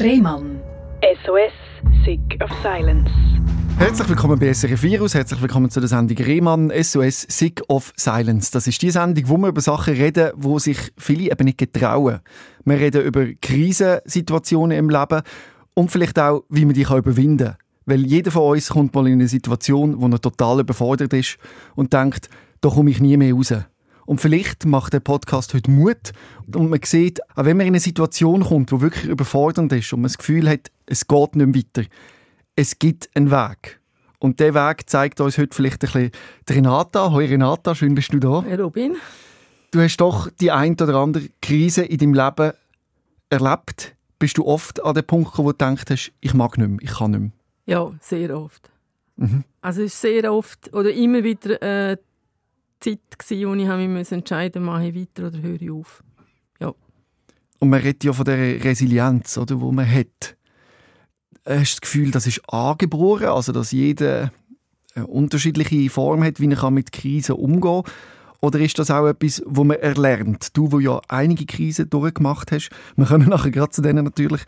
Rehmann. SOS, Sick of Silence. Herzlich willkommen bei SRF Virus, herzlich willkommen zu der Sendung Rehmann, SOS Sick of Silence. Das ist die Sendung, wo wir über Sachen reden, wo sich viele eben nicht getrauen. Wir reden über Krisensituationen im Leben und vielleicht auch, wie man die überwinden kann. Weil jeder von uns kommt mal in eine Situation, wo er total überfordert ist und denkt, da komme ich nie mehr raus. Und vielleicht macht der Podcast heute Mut und man sieht, auch wenn man in eine Situation kommt, die wirklich überfordernd ist und man das Gefühl hat, es geht nicht weiter, es gibt einen Weg. Und der Weg zeigt uns heute vielleicht ein bisschen die Renata. Hoi Renata, schön bist du da. Hey Robin. Du hast doch die ein oder andere Krise in deinem Leben erlebt. Bist du oft an dem Punkt gekommen, wo du denkst, ich mag nicht mehr, ich kann nicht mehr? Ja, sehr oft. Mhm. Also es ist sehr oft oder immer wieder äh, Zeit, gewesen, wo ich mich entscheiden musste, mache ich weiter oder höre ich auf. Ja. Und man redet ja von der Resilienz, oder, die man hat. Hast du das Gefühl, das ist angeboren, also dass jeder eine unterschiedliche Form hat, wie er mit Krisen umgehen kann? Oder ist das auch etwas, wo man erlernt? Du, wo ja einige Krisen durchgemacht hast, wir kommen nachher gerade zu denen natürlich,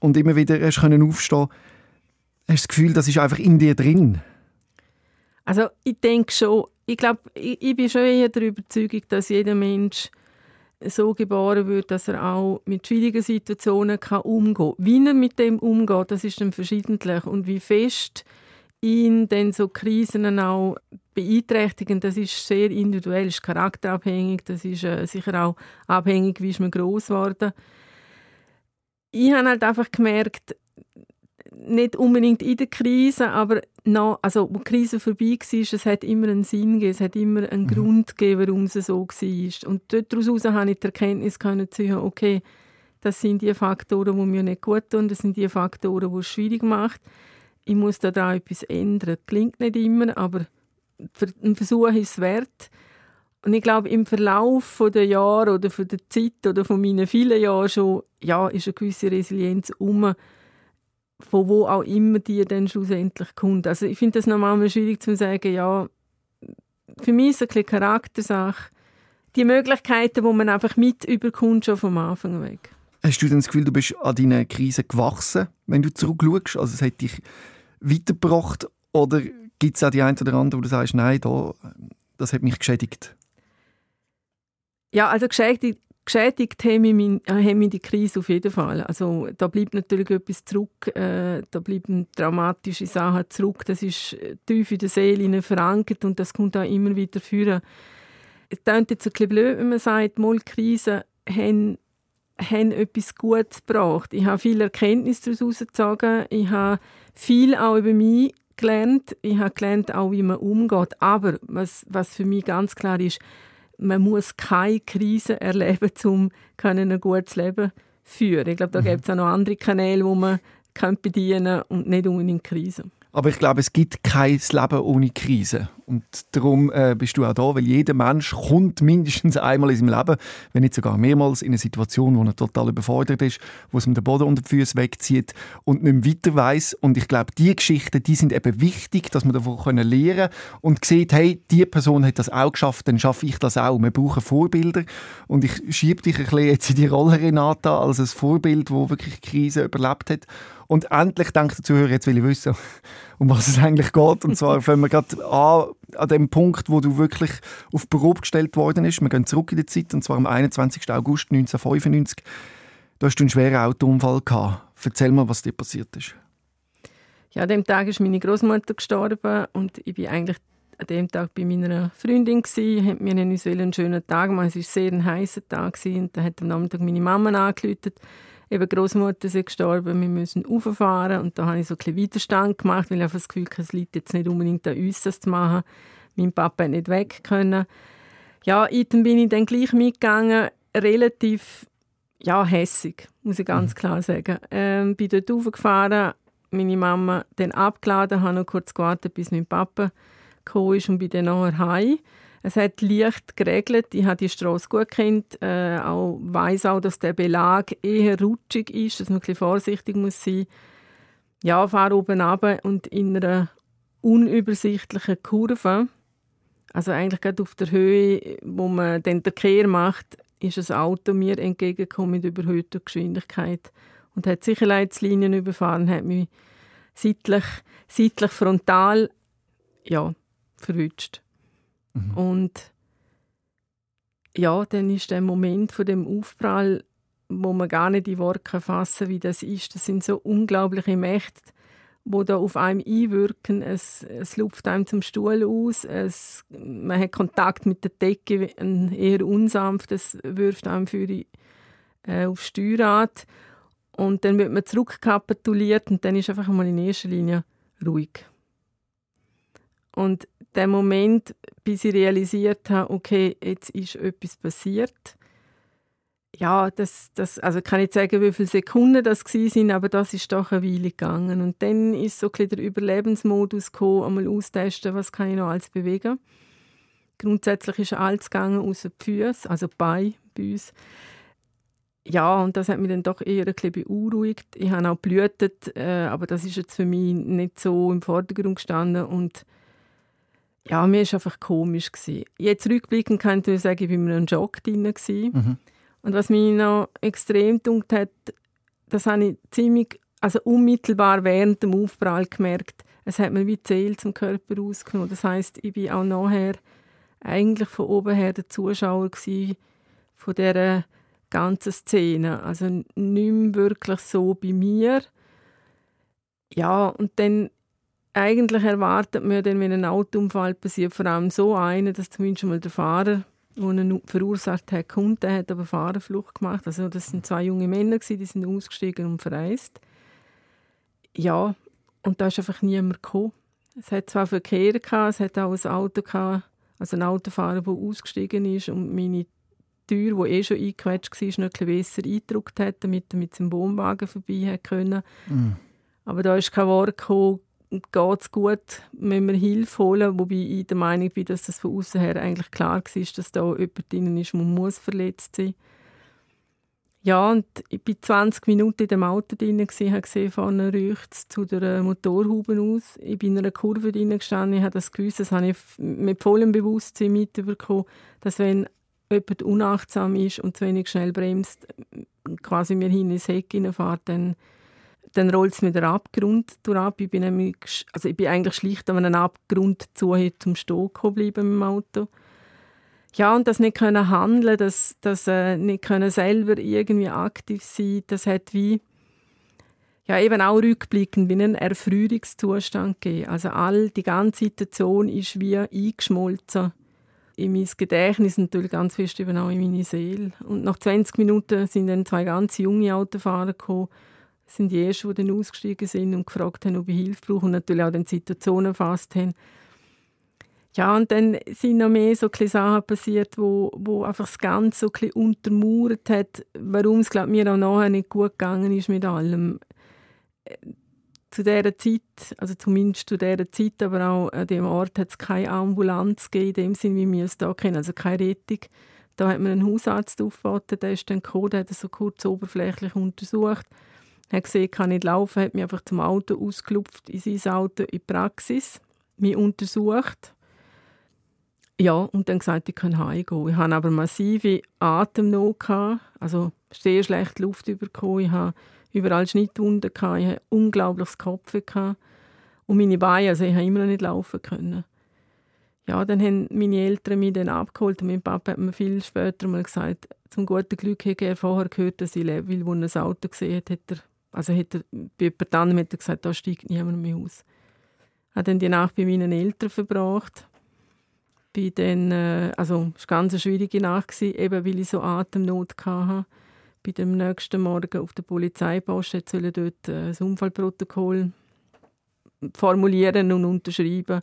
und immer wieder hast können aufstehen, hast du das Gefühl, das ist einfach in dir drin? Also ich denke schon, ich glaube, ich, ich, bin schon eher der Überzeugung, dass jeder Mensch so geboren wird, dass er auch mit schwierigen Situationen kann umgehen kann. Wie er mit dem umgeht, das ist dann verschiedentlich. Und wie fest ihn dann so Krisen auch beeinträchtigen, das ist sehr individuell, ist charakterabhängig, das ist äh, sicher auch abhängig, wie ist man groß geworden. Ich habe halt einfach gemerkt, nicht unbedingt in der Krise, aber noch, also wo die Krise vorbei war, es hat immer einen Sinn gegeben, es hat immer einen mhm. Grund gegeben, warum es so war. Und daraus habe ich die Erkenntnis können haben, okay, das sind die Faktoren, die mir nicht gut tun, das sind die Faktoren, die es schwierig machen. Ich muss da, da etwas ändern. Das klingt nicht immer, aber ein Versuch ist es wert. Und ich glaube, im Verlauf der Jahre oder von der Zeit oder von meinen vielen Jahren schon, ja, ist eine gewisse Resilienz um von wo auch immer die dann schlussendlich kommt. Also ich finde das normal schwierig zu sagen, ja, für mich ist es ein Charaktersache. Die Möglichkeiten, die man einfach mit überkommt, schon vom Anfang weg. Hast du denn das Gefühl, du bist an deiner Krise gewachsen, wenn du zurückschaust? Also es hat dich weitergebracht oder gibt es auch die eine oder andere, wo du sagst, nein, da, das hat mich geschädigt? Ja, also geschädigt, geschädigt haben mich, haben mich die Krise auf jeden Fall. Also da bleibt natürlich etwas zurück, äh, da bleiben dramatische Sachen zurück. Das ist tief in der Seele verankert und das kommt auch immer wieder führen. Es klingt jetzt ein bisschen blöd, wenn man sagt, mal Krisen haben, haben etwas Gutes gebracht. Ich habe viel Erkenntnis daraus gezogen. Ich habe viel auch über mich gelernt. Ich habe gelernt, auch wie man umgeht. Aber was, was für mich ganz klar ist, man muss keine Krise erleben, um ein gutes Leben zu führen. Ich glaube, da mhm. gibt es auch noch andere Kanäle, wo man bedienen kann und nicht unbedingt Krisen. Aber ich glaube, es gibt kein Leben ohne Krise. Und darum äh, bist du auch da, weil jeder Mensch kommt mindestens einmal in seinem Leben, wenn nicht sogar mehrmals, in eine Situation, wo er total überfordert ist, wo es ihm den Boden unter die Füße wegzieht und nicht mehr weiter weiss. Und ich glaube, diese Geschichten, die sind eben wichtig, dass man davon lernen können und sieht, hey, die Person hat das auch geschafft, dann schaffe ich das auch. Wir brauchen Vorbilder. Und ich schiebe dich ein bisschen jetzt in die Rolle, Renata, als ein Vorbild, wo wirklich Krise überlebt hat. Und endlich denkt der Zuhörer, jetzt will ich wissen, um was es eigentlich geht. Und zwar fangen wir gerade an, an dem Punkt, wo du wirklich auf Probe gestellt worden ist. Wir gehen zurück in die Zeit, und zwar am 21. August 1995. Du hast einen schweren Autounfall gehabt. Erzähl mal, was dir passiert ist. Ja, an dem Tag ist meine Großmutter gestorben und ich bin eigentlich an dem Tag bei meiner Freundin gsi, hat mir einen schönen Tag gemacht. Es war sehr ein heißer Tag und da hat am Nachmittag meine Mama angerufen eben Großmutter ist gestorben, wir müssen rauffahren und da habe ich so ein bisschen Widerstand gemacht, weil ich einfach das Gefühl hatte, es liegt jetzt nicht unbedingt an uns, das zu machen. Mein Papa hat nicht weg können. Ja, dann bin ich dann gleich mitgegangen, relativ ja, hässig, muss ich ganz mhm. klar sagen. Ähm, bin dort raufgefahren, meine Mama dann abgeladen, habe noch kurz gewartet, bis mein Papa gekommen ist und bin dann nachher heim. Es hat leicht geregelt. Ich habe die Straße gut kennt. Äh, auch weiß auch, dass der Belag eher rutschig ist, dass man ein bisschen vorsichtig muss sein. Ja, fahre oben runter und in einer unübersichtlichen Kurve, also eigentlich gerade auf der Höhe, wo man den Kehr macht, ist ein Auto mir entgegengekommen mit überhöhter Geschwindigkeit und hat Sicherheitslinien überfahren, hat mich seitlich, seitlich frontal ja, verwünscht. Mhm. Und ja, dann ist der Moment von dem Aufprall, wo man gar nicht in Worte fassen kann, wie das ist. Das sind so unglaubliche Mächte, wo da auf einem einwirken. Es, es lupft einem zum Stuhl aus, es, man hat Kontakt mit der Decke, ein eher unsanftes wirft einem für die, äh, aufs Steuerrad. Und dann wird man zurückkapituliert und dann ist einfach mal in erster Linie ruhig. Und der Moment, bis ich realisiert habe, okay, jetzt ist etwas passiert, ja, das, das, also kann ich sagen, wie viele Sekunden das sind, aber das ist doch eine Weile gegangen. Und dann ist so ein der Überlebensmodus gekommen, einmal austesten, was kann ich noch alles bewegen. Grundsätzlich ist alles gegangen, außer die Füße, also Beine bei uns. Ja, und das hat mich dann doch eher ein bisschen beunruhigt. Ich habe auch blühtet, äh, aber das ist jetzt für mich nicht so im Vordergrund gestanden und ja, mir war einfach komisch. Gewesen. Jetzt rückblickend kann ich sagen, ich war in einem Jog drin. Mhm. Und was mich noch extrem dunkt hat, das habe ich ziemlich, also unmittelbar während dem Aufprall gemerkt, es hat mir wie Zähl zum Körper ausgenommen. Das heißt, ich bin auch nachher eigentlich von oben her der Zuschauer von dieser ganzen Szene. Also nicht mehr wirklich so bei mir. Ja, und dann eigentlich erwartet man dann, wenn ein Autounfall passiert, vor allem so einen, dass zumindest mal der Fahrer, der ihn verursacht hat, kommt, der hat aber Fahrerflucht gemacht. Also das sind zwei junge Männer, die sind ausgestiegen und verreist. Ja, und da ist einfach niemand gekommen. Es hat zwar Verkehr gehabt, es hat auch ein Auto gehabt, also ein Autofahrer, der ausgestiegen ist und meine Tür, die eh schon eingequetscht war, noch ein besser eingedruckt hat, damit er mit seinem Wohnwagen vorbei konnte. Mm. Aber da ist kein Wort gekommen, geht es gut, wenn wir Hilfe holen, wobei ich der Meinung bin, dass das von außen her eigentlich klar war, dass da jemand drin ist, der muss verletzt sein ja, und ich war 20 Minuten in dem Auto drin, habe gesehen, vorne riecht es zu der Motorhaube aus. Ich bin in einer Kurve drin gestanden, ich habe das gewusst, das habe ich mit vollem Bewusstsein mitbekommen, dass wenn jemand unachtsam ist und zu wenig schnell bremst, quasi mir hin ins Heck fährt, dann dann rollt es mir den Abgrund durch Ich bin, nämlich, also ich bin eigentlich schlicht an einem Abgrund zu zum Stehen geblieben im Auto. Ja, und das nicht können handeln, das, das äh, nicht können selber irgendwie aktiv sein, das hat wie ja eben auch rückblickend wie einen Erfrierungszustand gegeben. Also all die ganze Situation ist wie eingeschmolzen in mein Gedächtnis natürlich ganz fest eben auch in meine Seele. Und nach 20 Minuten sind dann zwei ganz junge Autofahrer gekommen, sind die Ersten, die dann ausgestiegen sind und gefragt haben, ob ich Hilfe brauche und natürlich auch die Situationen erfasst haben. Ja, und dann sind noch mehr so Sachen passiert, wo, wo einfach das Ganze so ein untermauert hat, warum es glaub, mir auch nachher nicht gut gegangen ist mit allem. Äh, zu dieser Zeit, also zumindest zu dieser Zeit, aber auch an dem Ort hat es keine Ambulanz gegeben, in dem Sinne, wie wir es hier kennen, also keine Rettung. Da hat man einen Hausarzt aufgewartet, der ist dann gekommen, der hat es so kurz oberflächlich untersucht hat gesehen, kann nicht laufen, hat mich einfach zum Auto ausgelupft, in sein Auto in die Praxis, mich untersucht. Ja, und dann gesagt, ich kann heimgehen. Ich hatte aber massive Atemnot, also sehr schlecht Luft bekommen. Ich hatte überall Schnittwunden, ich hatte unglaubliches Kopf. Und meine Beine, also ich konnte immer noch nicht laufen. Können. Ja, dann haben meine Eltern mich dann abgeholt und mein Papa hat mir viel später mal gesagt, zum guten Glück hätte er vorher gehört, dass ich lebe, weil als er ein Auto gesehen hat, hat er also hat bei jemand anderem hat er gesagt, da steigt niemand mehr aus. Ich habe dann die Nacht bei meinen Eltern verbracht. Bin dann, äh, also es war eine ganz schwierige Nacht, gewesen, eben weil ich so Atemnot hatte. Bei dem nächsten Morgen auf der Polizeipost sollte dort äh, das Unfallprotokoll formulieren und unterschreiben.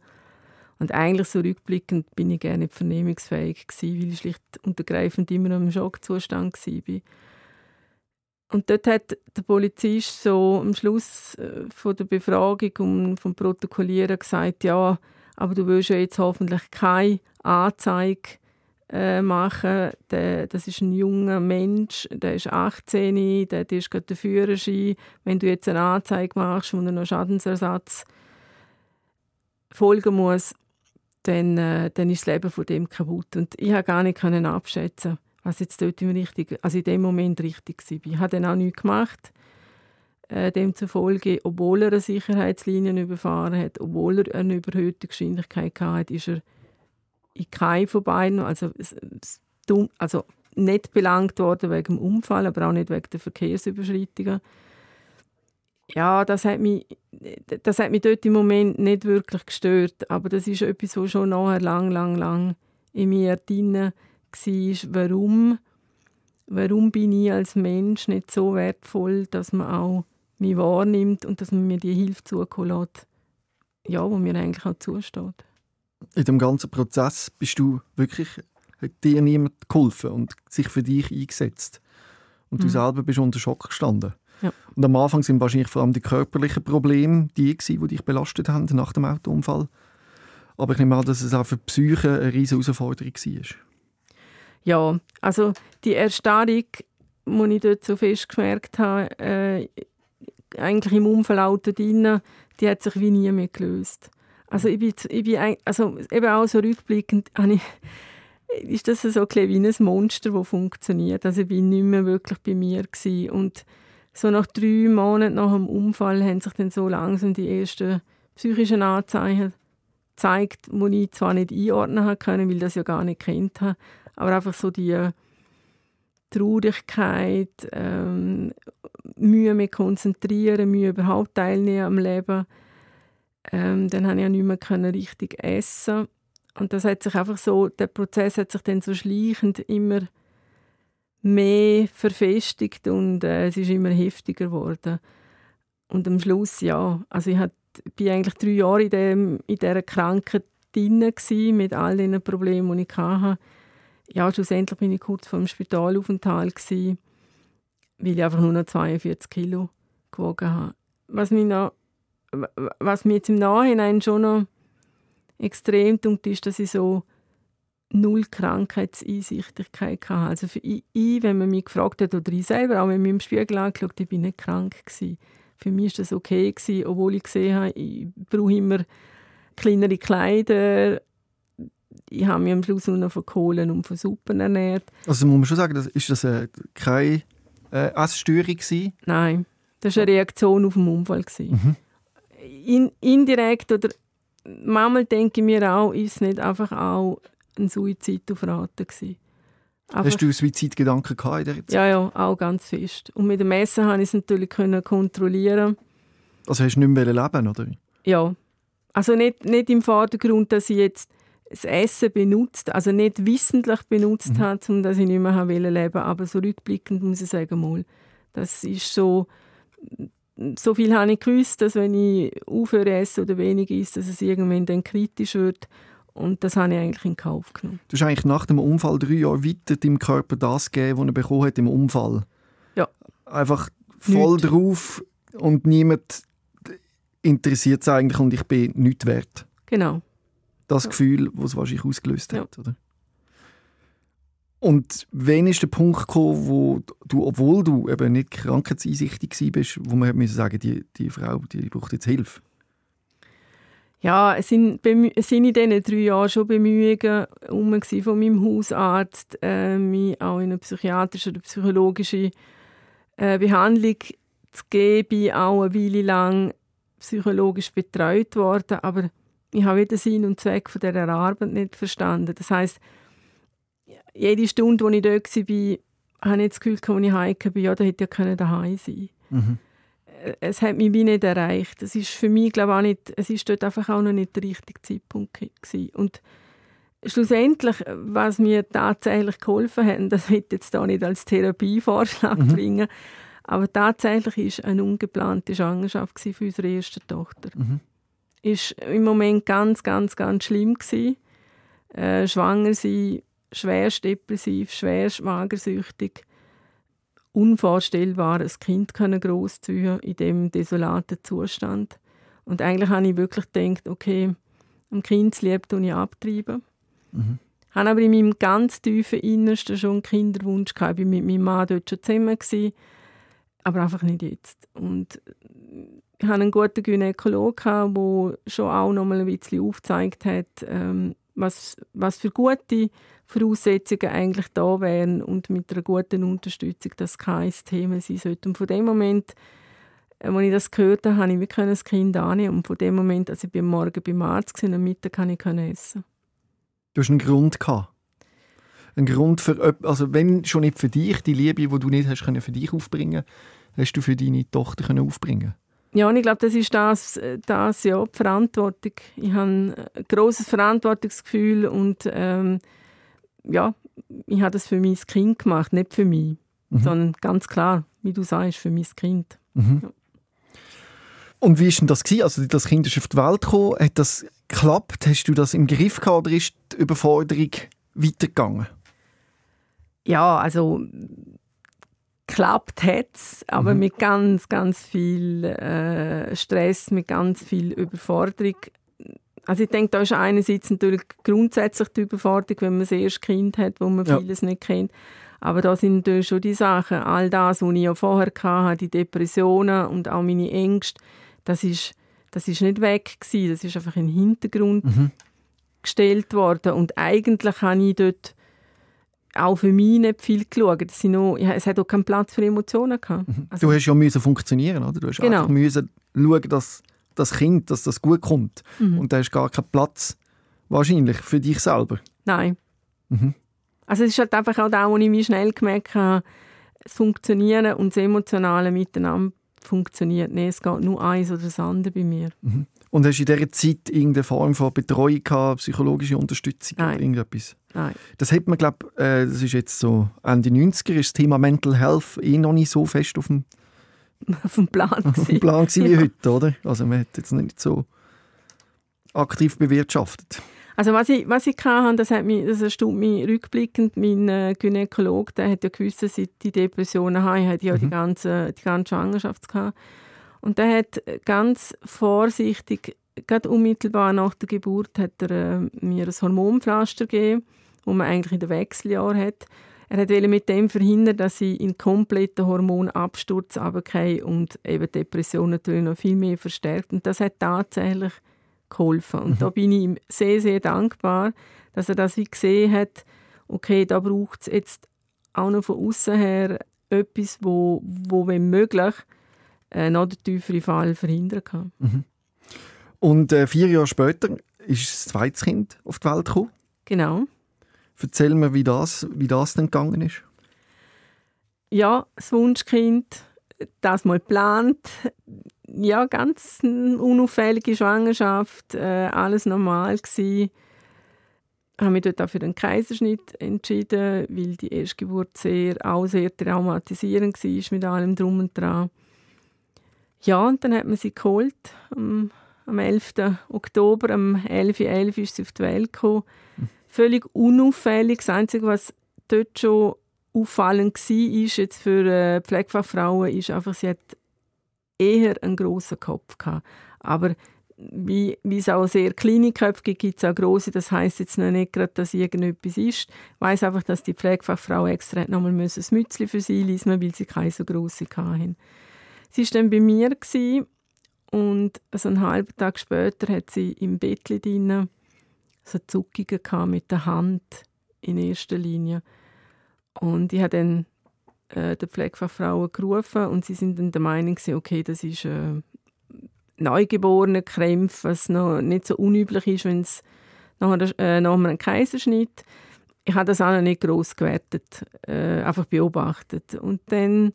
Und eigentlich so rückblickend bin ich gerne nicht vernehmungsfähig gewesen, weil ich schlicht und ergreifend immer noch im Schockzustand war. Und dort hat der Polizist so am Schluss äh, von der Befragung und vom Protokollieren gesagt, ja, aber du willst ja jetzt hoffentlich keine Anzeige äh, machen. Der, das ist ein junger Mensch, der ist 18, der, ist gerade der Führerschein. Wenn du jetzt eine Anzeige machst und noch Schadensersatz folgen muss, dann, äh, dann ist das Leben von dem kaputt. Und ich konnte gar nicht abschätzen was jetzt dort im richtig, also in dem Moment richtig war. Ich habe dann auch nichts gemacht. Äh, demzufolge, obwohl er eine Sicherheitslinie überfahren hat, obwohl er eine überhöhte Geschwindigkeit hatte, ist er in keinem von beiden, also, also nicht belangt worden wegen dem Unfall, aber auch nicht wegen der Verkehrsüberschreitungen. Ja, das hat mich, das hat mich dort im Moment nicht wirklich gestört, aber das ist etwas, was schon nachher lang, lang, lang in mir drin war. Warum, warum bin ich als Mensch nicht so wertvoll, dass man auch mich wahrnimmt und dass man mir die Hilfe zukommen lässt, ja, wo mir eigentlich auch zusteht. In dem ganzen Prozess bist du wirklich, hat dir niemand geholfen und sich für dich eingesetzt. Und du mhm. selber bist unter Schock gestanden. Ja. Und am Anfang sind wahrscheinlich vor allem die körperlichen Probleme die, die dich belastet haben nach dem Autounfall. Aber ich nehme an, dass es auch für die Psyche eine riesige Herausforderung war. Ja, also die Erstarrung, die ich dort so fest gemerkt habe, äh, eigentlich im Unfallauto drin, die hat sich wie nie mehr gelöst. Also ich bin, ich bin also eben auch so rückblickend, ich, ist das so ein wie ein Monster, das funktioniert. Also ich bin nicht mehr wirklich bei mir gewesen. und so nach drei Monaten nach dem Unfall haben sich dann so langsam die ersten psychischen Anzeichen gezeigt, die ich zwar nicht einordnen konnte, weil ich das ja gar nicht kennt habe, aber einfach so die Traurigkeit, ähm, Mühe mit konzentrieren, Mühe überhaupt teilnehmen am Leben. Ähm, dann konnte ich ja nicht mehr können richtig essen. Und das hat sich einfach so, der Prozess hat sich dann so schleichend immer mehr verfestigt und äh, es ist immer heftiger geworden. Und am Schluss, ja, also ich war eigentlich drei Jahre in, dem, in dieser Krankheit drin mit all den Problemen, die ich hatte ja, schlussendlich bin ich kurz vor dem Spitalaufenthalt, gewesen, weil ich einfach nur noch 42 Kilo gewogen habe. Was mich, noch, was mir jetzt im Nachhinein schon noch extrem tut, ist, dass ich so null Krankheitseinsichtigkeit hatte. Also für ich, wenn man mich gefragt hat, oder ich selber, auch wenn mich im Spiegel angeschaut ich bin nicht krank gewesen. Für mich war das okay, gewesen, obwohl ich gesehen habe, ich brauche immer kleinere Kleider, ich habe mich am Schluss nur noch von Kohlen und von Suppen ernährt. Also muss man schon sagen, das, ist das äh, keine äh, Essstörung gewesen? Nein, das war eine Reaktion auf den Unfall. Mhm. In, indirekt oder manchmal denke ich mir auch, ist es nicht einfach auch ein Suizid auf Raten gewesen. Einfach, Hast du Suizidgedanken gehabt in der Zeit? Ja, ja, auch ganz fest. Und mit dem Essen konnte ich es natürlich kontrollieren. Also hast du nicht mehr leben oder? Ja. Also nicht, nicht im Vordergrund, dass ich jetzt das Essen benutzt, also nicht wissentlich benutzt mhm. hat, um dass ich nicht mehr leben wollte. Aber so rückblickend muss ich sagen, mal, das ist so, so viel habe ich gewusst, dass wenn ich aufhöre essen oder wenig ist, dass es irgendwann dann kritisch wird. Und das habe ich eigentlich in Kauf genommen. Du hast eigentlich nach dem Unfall drei Jahre weiter deinem Körper das gegeben, was er bekommen hat im Unfall. Ja. Einfach voll Nicht. drauf und niemand interessiert es eigentlich und ich bin nichts wert. Genau das Gefühl, das es wahrscheinlich ausgelöst hat. Oder? Und wann ist der Punkt gekommen, wo du, obwohl du eben nicht krankheitseinsichtig bist, wo man müssen sagen, die, die Frau, die braucht jetzt Hilfe? Ja, es sind, es sind in diesen drei Jahren schon Bemühungen um von meinem Hausarzt, äh, mich auch in eine psychiatrische oder psychologische äh, Behandlung zu geben. Auch eine Weile lang psychologisch betreut worden, aber ich habe den Sinn und Zweck von dieser Arbeit nicht verstanden. Das heißt, jede Stunde, wo ich dort war, habe ich das Gefühl, als ich heimgekommen bin, ja, da hätte ja daheim sein mhm. Es hat mich wie nicht erreicht. Das ist für mich, glaube ich, auch nicht, es ist dort einfach auch noch nicht der richtige Zeitpunkt gewesen. Und schlussendlich, was mir tatsächlich geholfen hat, das hätte jetzt da nicht als Therapievorschlag mhm. bringen, aber tatsächlich ist eine ungeplante Schwangerschaft für unsere erste Tochter. Mhm ist im Moment ganz, ganz, ganz schlimm gewesen. Äh, schwanger sein, schwerst depressiv, schwerst magersüchtig. Unvorstellbar, ein Kind können großziehen in dem desolaten Zustand. Und eigentlich habe ich wirklich gedacht, okay, am Kindslieb tue ich abtreiben. Mhm. Ich habe aber in meinem ganz tiefen Innersten schon einen Kinderwunsch gehabt. Ich war mit meinem Mann dort schon zusammen, gewesen, aber einfach nicht jetzt. Und ich hatte einen guten Gynäkologen, der schon auch noch mal ein bisschen aufgezeigt hat, ähm, was, was für gute Voraussetzungen eigentlich da wären und mit einer guten Unterstützung das kein Thema sein sollte. Und von dem Moment als ich das gehört habe, habe ich das Kind annehmen. Und von dem Moment, als ich am Morgen beim Arzt war, am Mittag kann ich essen. Du hast einen Grund gehabt. Ein Grund für, also wenn schon nicht für dich, die Liebe, die du nicht hast für dich aufbringen, hast du für deine Tochter können aufbringen. Ja, und ich glaube, das ist das, das ja, die Verantwortung. Ich habe ein grosses Verantwortungsgefühl und ähm, ja, ich habe das für mein Kind gemacht, nicht für mich, mhm. sondern ganz klar, wie du sagst, für mein Kind. Mhm. Ja. Und wie war denn das? Gewesen? Also das Kind ist auf die Welt gekommen. Hat das geklappt? Hast du das im Griff gehabt oder ist die Überforderung weitergegangen? Ja, also geklappt hat es, aber mhm. mit ganz, ganz viel äh, Stress, mit ganz viel Überforderung. Also ich denke, da ist einerseits natürlich grundsätzlich die Überforderung, wenn man das erste Kind hat, wo man ja. vieles nicht kennt. Aber da sind natürlich schon die Sachen, all das, was ich ja vorher hatte, die Depressionen und auch meine Ängste, das ist, das ist nicht weg gewesen, das ist einfach in den Hintergrund mhm. gestellt worden. Und eigentlich habe ich dort auch für mich nicht viel geschaut. Es, noch, es hat auch keinen Platz für Emotionen gehabt. Mhm. Also, du hast ja müssen funktionieren, oder? Du hast genau. einfach müssen schauen, dass das Kind, dass das gut kommt. Mhm. Und da hast gar keinen Platz wahrscheinlich für dich selber. Nein. Mhm. Also es ist halt einfach auch da, wo ich mich schnell gemerkt habe, das Funktionieren und das Emotionale miteinander funktioniert nicht. Es geht nur eins oder das andere bei mir. Mhm. Und hast du in dieser Zeit irgendeine Form von Betreuung gehabt, psychologische Unterstützung Nein. oder irgendetwas? Nein. Das hat man, glaube äh, das ist jetzt so Ende 90er, ist das Thema Mental Health eh noch nicht so fest auf dem, auf dem Plan, auf dem Plan wie ja. heute, oder? Also man hat jetzt nicht so aktiv bewirtschaftet. Also was ich, was ich hatte, das, hat mich, das erstaunt mich rückblickend. Mein äh, Gynäkologe der hat ja gewusst, dass ich die Depressionen habe. Ich hatte ja mhm. die, ganze, die ganze Schwangerschaft. Gehabt. Und der hat ganz vorsichtig, gerade unmittelbar nach der Geburt, hat er äh, mir ein Hormonpflaster gegeben, wo man eigentlich in den Wechseljahr hat. Er wollte mit dem verhindern, dass ich in kompletten Hormonabsturz runtergehe und eben Depressionen natürlich noch viel mehr verstärkt. Und das hat tatsächlich geholfen. Und mhm. da bin ich ihm sehr, sehr dankbar, dass er das wie gesehen hat, okay, da braucht es jetzt auch noch von außen her etwas, wo, wo wenn möglich, äh, noch den tieferen Fall verhindern kann. Mhm. Und äh, vier Jahre später ist das zweite Kind auf die Welt gekommen. Genau. Erzähl mir, wie das, wie das denn gegangen ist. Ja, das Wunschkind, das mal geplant, ja, ganz unauffällige Schwangerschaft, äh, alles normal gewesen. Ich habe mich dort auch für den Kaiserschnitt entschieden, weil die Erstgeburt sehr, auch sehr traumatisierend war mit allem Drum und Dran. Ja, und dann hat man sie geholt. Am, am 11. Oktober, am 11.11. .11. ist sie auf die Welt gekommen. Völlig unauffällig. Das Einzige, was dort schon auffallend war, ist jetzt für äh, Pflegefachfrauen, ist einfach, sie hat eher einen grossen Kopf gehabt. Aber wie, wie es auch sehr kleine Köpfe gibt, gibt es auch große. Das heißt jetzt noch nicht gerade, dass irgendetwas ist. Ich weiss einfach, dass die Pflegefachfrau extra nochmal ein Mützli für sie lesen weil sie keine so grosse hatten. Sie war dann bei mir und also einen halben Tag später hat sie im Bett drin so Zuckungen mit der Hand in erster Linie. Und ich habe dann äh, der Pflegefachfrauen gerufen und sie sind dann der Meinung okay, das ist äh, neugeborene Krämpfe, was noch nicht so unüblich ist, wenn es nach, äh, nach einem Kaiserschnitt. Ich habe das auch noch nicht groß gewertet, äh, einfach beobachtet. Und dann,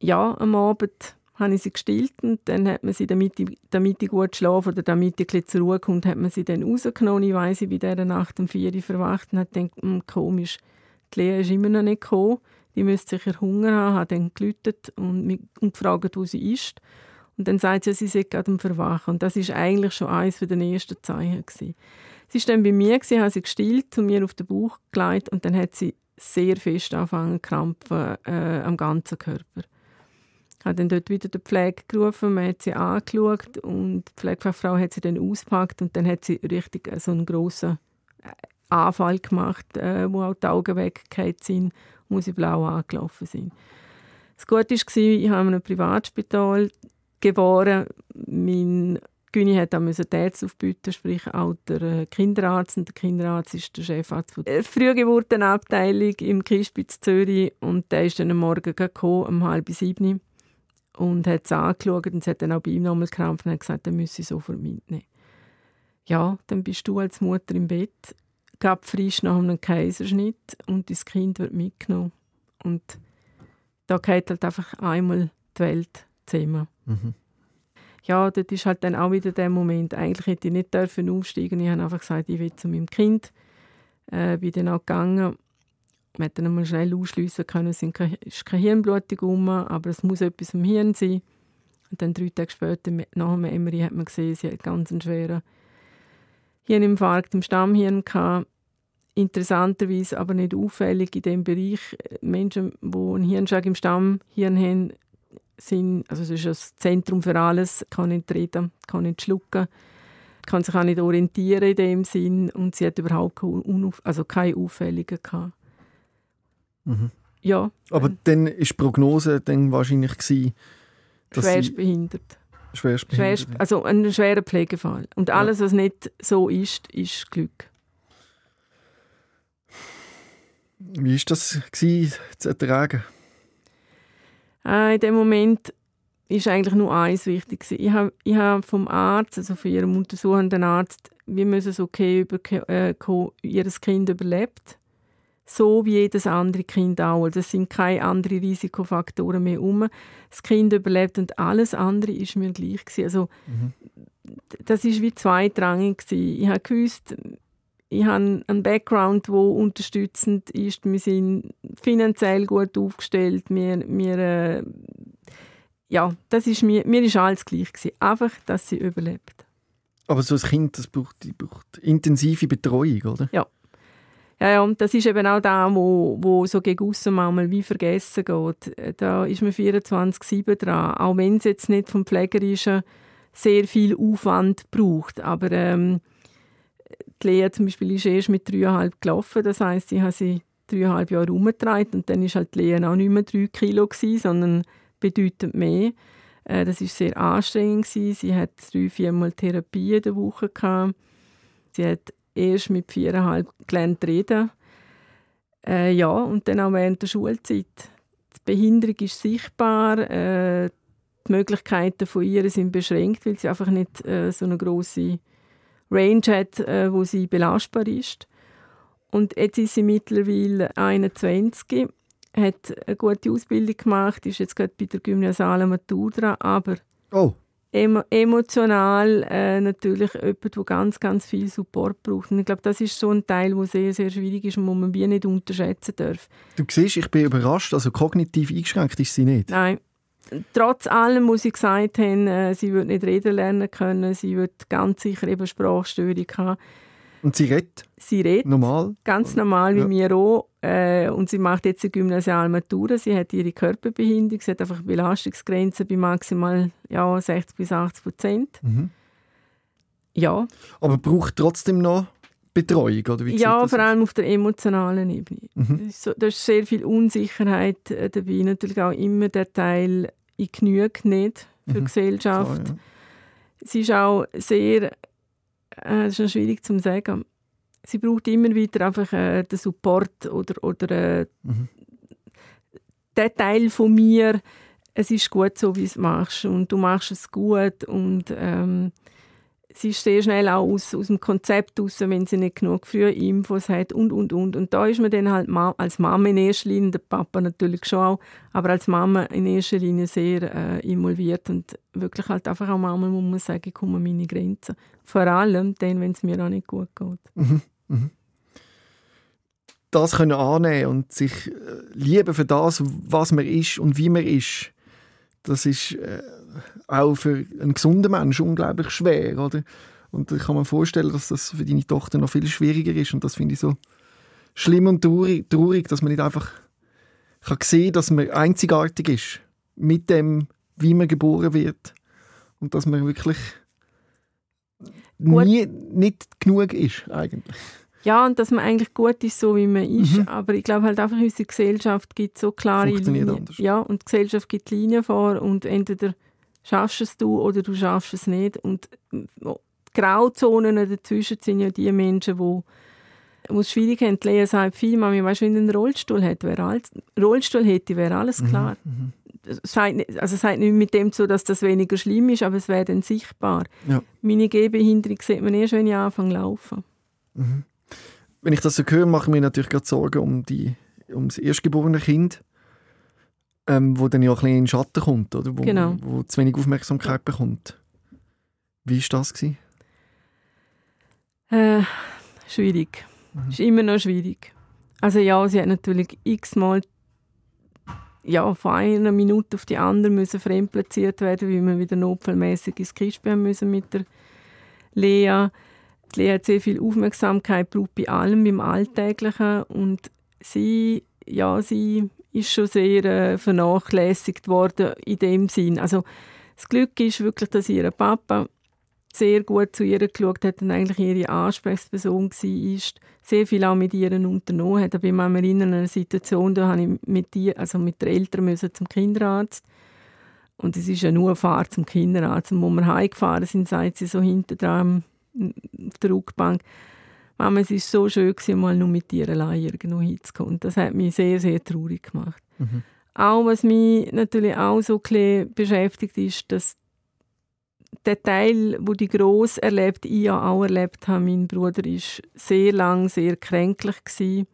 ja, am Abend habe ich sie gestillt und dann hat man sie, damit ich, damit ich gut schlafe oder damit ich ein zur Ruhe komme, hat man sie dann rausgenommen. Ich weiss, ich bin dieser Nacht um vier Uhr verwacht und habe gedacht, hm, komisch, die Lea ist immer noch nicht gekommen die müsste sicher Hunger haben, hat dann gelütet und, und gefragt, wo sie ist. Und dann sagt sie, sie sei gerade am Verwachen. Und das ist eigentlich schon eines der ersten Zeichen. Gewesen. Sie war dann bei mir, gewesen, hat sie gestillt, zu mir auf den Bauch gelegt und dann hat sie sehr fest angefangen krampfen äh, am ganzen Körper. Habe dann dort wieder die Pflege gerufen, man hat sie angeschaut und die Pflegefachfrau hat sie dann ausgepackt und dann hat sie richtig so einen grossen äh, Anfall gemacht, äh, wo auch die Augen weggefallen sind wo sie blau angelaufen sind. Das Gute war, ich habe in einem Privatspital geboren. Mein Gyni hat dann die Ärzte aufbieten, sprich auch der äh, Kinderarzt. Und der Kinderarzt ist der Chefarzt der Frühgeburtenabteilung im Kispitz Zürich. Und der ist dann am Morgen gekommen, um halb sieben. Und hat es angeschaut und sie hat dann auch bei ihm nochmal gekrampft und hat gesagt, er müsse sie sofort mitnehmen. Ja, dann bist du als Mutter im Bett, gab frisch nach einem Kaiserschnitt und das Kind wird mitgenommen. Und da geht halt einfach einmal die Welt zusammen. Mhm. Ja, das ist halt dann auch wieder der Moment. Eigentlich hätte ich nicht dürfen aufsteigen. Ich habe einfach gesagt, ich will zu meinem Kind. Äh, bin dann auch gegangen. Man hätte dann mal schnell ausschliessen können, es ist keine Hirnblutung rum, aber es muss etwas im Hirn sein. Und dann drei Tage später, nach dem MRI, hat man gesehen, sie hat ganz schweren Hirninfarkt im Stammhirn gehabt. Interessanterweise aber nicht auffällig in dem Bereich. Menschen, die einen Hirnschlag im Stammhirn haben, sind, also es ist das Zentrum für alles, kann nicht reden, kann nicht schlucken, kann sich auch nicht orientieren in dem Sinn und sie hat überhaupt keine, also keine Auffälligen gehabt. Mhm. Ja. Aber äh, dann war die Prognose dann wahrscheinlich gewesen, dass schwerstbehindert. Schwerstbehindert. Schwerst, also ein schwerer Pflegefall. Und alles, ja. was nicht so ist, ist Glück. Wie war das gewesen, zu ertragen? Äh, in dem Moment ist eigentlich nur eins wichtig. Ich habe ich hab vom Arzt, also von ihrem untersuchenden Arzt, wir müssen es okay über äh, ihr Kind überlebt. So wie jedes andere Kind auch. Also es sind keine anderen Risikofaktoren mehr um. Das Kind überlebt und alles andere ist mir gleich gewesen. Also mhm. das ist wie zweitrangig gewesen. Ich habe gewusst, ich habe einen Background, der unterstützend ist. Wir sind finanziell gut aufgestellt. Wir, wir, äh, ja, das ist mir, mir ist alles gleich gewesen. Einfach, dass sie überlebt. Aber so ein Kind, das braucht, braucht intensive Betreuung, oder? Ja. Ja, und das ist eben auch da, wo, wo so gegen aussen wie vergessen geht. Da ist man 24-7 dran, auch wenn es jetzt nicht vom Pflegerischen sehr viel Aufwand braucht. Aber ähm, die Lea zum Beispiel ist erst mit dreieinhalb gelaufen. Das heisst, ich habe sie dreieinhalb Jahre herumgetragen und dann war halt die Lea auch nicht mehr drei Kilo, gewesen, sondern bedeutend mehr. Äh, das war sehr anstrengend. Gewesen. Sie hat drei, viermal Therapie in der Woche. Gehabt. Sie hat erst mit viereinhalb gelernt reden. Äh, ja, und dann auch während der Schulzeit. Die Behinderung ist sichtbar. Äh, die Möglichkeiten von ihr sind beschränkt, weil sie einfach nicht äh, so eine große Range hat, äh, wo sie belastbar ist. Und jetzt ist sie mittlerweile 21, hat eine gute Ausbildung gemacht, ist jetzt gerade bei der gymnasialen Matur dran, aber oh. Emo emotional äh, natürlich jemand, der ganz, ganz viel Support braucht. Und ich glaube, das ist so ein Teil, der sehr, sehr schwierig ist und wo man wie nicht unterschätzen darf. Du siehst, ich bin überrascht, also kognitiv eingeschränkt ist sie nicht. Nein, trotz allem muss ich gesagt haben, äh, sie wird nicht reden lernen können, sie wird ganz sicher eben Sprachstörung haben. Und sie redet? Sie redet. Normal? Ganz normal, wie ja. wir auch. Äh, und sie macht jetzt eine Gymnasialmatura. Sie hat ihre Körperbehinderung. Sie hat einfach eine Belastungsgrenze bei maximal ja, 60 bis 80 Prozent. Mhm. Ja. Aber braucht trotzdem noch Betreuung? Oder wie ja, vor allem auf der emotionalen Ebene. Mhm. So, da ist sehr viel Unsicherheit äh, dabei. Natürlich auch immer der Teil, ich genüge nicht für mhm. die Gesellschaft. So, ja. Sie ist auch sehr, äh, das ist schwierig zu sagen, sie braucht immer wieder einfach äh, den Support oder, oder äh, mhm. der Teil von mir, es ist gut so, wie du es machst. Und du machst es gut und ähm, sie ist sehr schnell auch aus, aus dem Konzept raus, wenn sie nicht genug frühe Infos hat und, und, und. Und da ist man dann halt als Mama in erster Linie, der Papa natürlich schon auch, aber als Mama in erster Linie sehr äh, involviert und wirklich halt einfach auch manchmal muss man sagen, ich komme an meine Grenzen. Vor allem dann, wenn es mir auch nicht gut geht. Mhm. Mhm. Das können annehmen und sich äh, lieben für das, was man ist und wie man ist, das ist... Äh auch für einen gesunden Menschen unglaublich schwer, oder? Und ich kann mir vorstellen, dass das für deine Tochter noch viel schwieriger ist. Und das finde ich so schlimm und traurig, dass man nicht einfach kann sehen dass man einzigartig ist mit dem, wie man geboren wird. Und dass man wirklich nie, nicht genug ist, eigentlich. Ja, und dass man eigentlich gut ist, so wie man ist. Mhm. Aber ich glaube halt einfach, unsere Gesellschaft gibt so klare Linien. Anders. Ja, und die Gesellschaft gibt Linien vor und entweder schaffst es du oder du schaffst es nicht. Und die Grauzonen dazwischen sind ja die Menschen, die es schwierig haben. Die Lea sagt viel, Mami, weißt du, wenn du einen Rollstuhl, hat, wär alles, Rollstuhl hätte, wäre alles mhm, klar. Mhm, sagt nicht, also sagt nicht mit dem so, dass das weniger schlimm ist, aber es wäre dann sichtbar. Ja. Meine Gehbehinderung sieht man erst, wenn ich anfange zu laufen. Mhm. Wenn ich das so höre, mache ich mir natürlich gerade Sorgen um, die, um das erstgeborene Kind, ähm, wo dann ja ein bisschen in den Schatten kommt, oder? Wo, Genau. wo zu wenig Aufmerksamkeit bekommt. Wie war das? Gewesen? Äh, schwierig. Mhm. Ist immer noch schwierig. Also ja, sie hat natürlich x-mal ja, von einer Minute auf die andere müssen fremdplatziert werden, weil wir wieder notfallmäßig ins haben müssen mit der Lea. Die Lea hat sehr viel Aufmerksamkeit gebraucht bei allem, beim Alltäglichen und sie, ja, sie ist schon sehr äh, vernachlässigt worden in dem Sinn. Also das Glück ist wirklich, dass ihr Papa sehr gut zu ihr geschaut hat und eigentlich ihre Ansprechperson war, sehr viel auch mit ihr unternommen hat. Aber ich kann mich erinnern an eine Situation, da habe ich mit, ihr, also mit den Eltern zum Kinderarzt und es ist ja nur eine Fahrt zum Kinderarzt. Und wo wir heimgefahren sind, sagt sie so hinten dran auf der Rückbank, Mama, es war so schön, gewesen, mal nur mit dir allein irgendwo hinzukommen. Das hat mich sehr, sehr traurig gemacht. Mhm. Auch was mich natürlich auch so ein beschäftigt, ist, dass der Teil, wo die Gross erlebt, ich ja auch erlebt habe, mein Bruder ist sehr lang sehr kränklich gsi,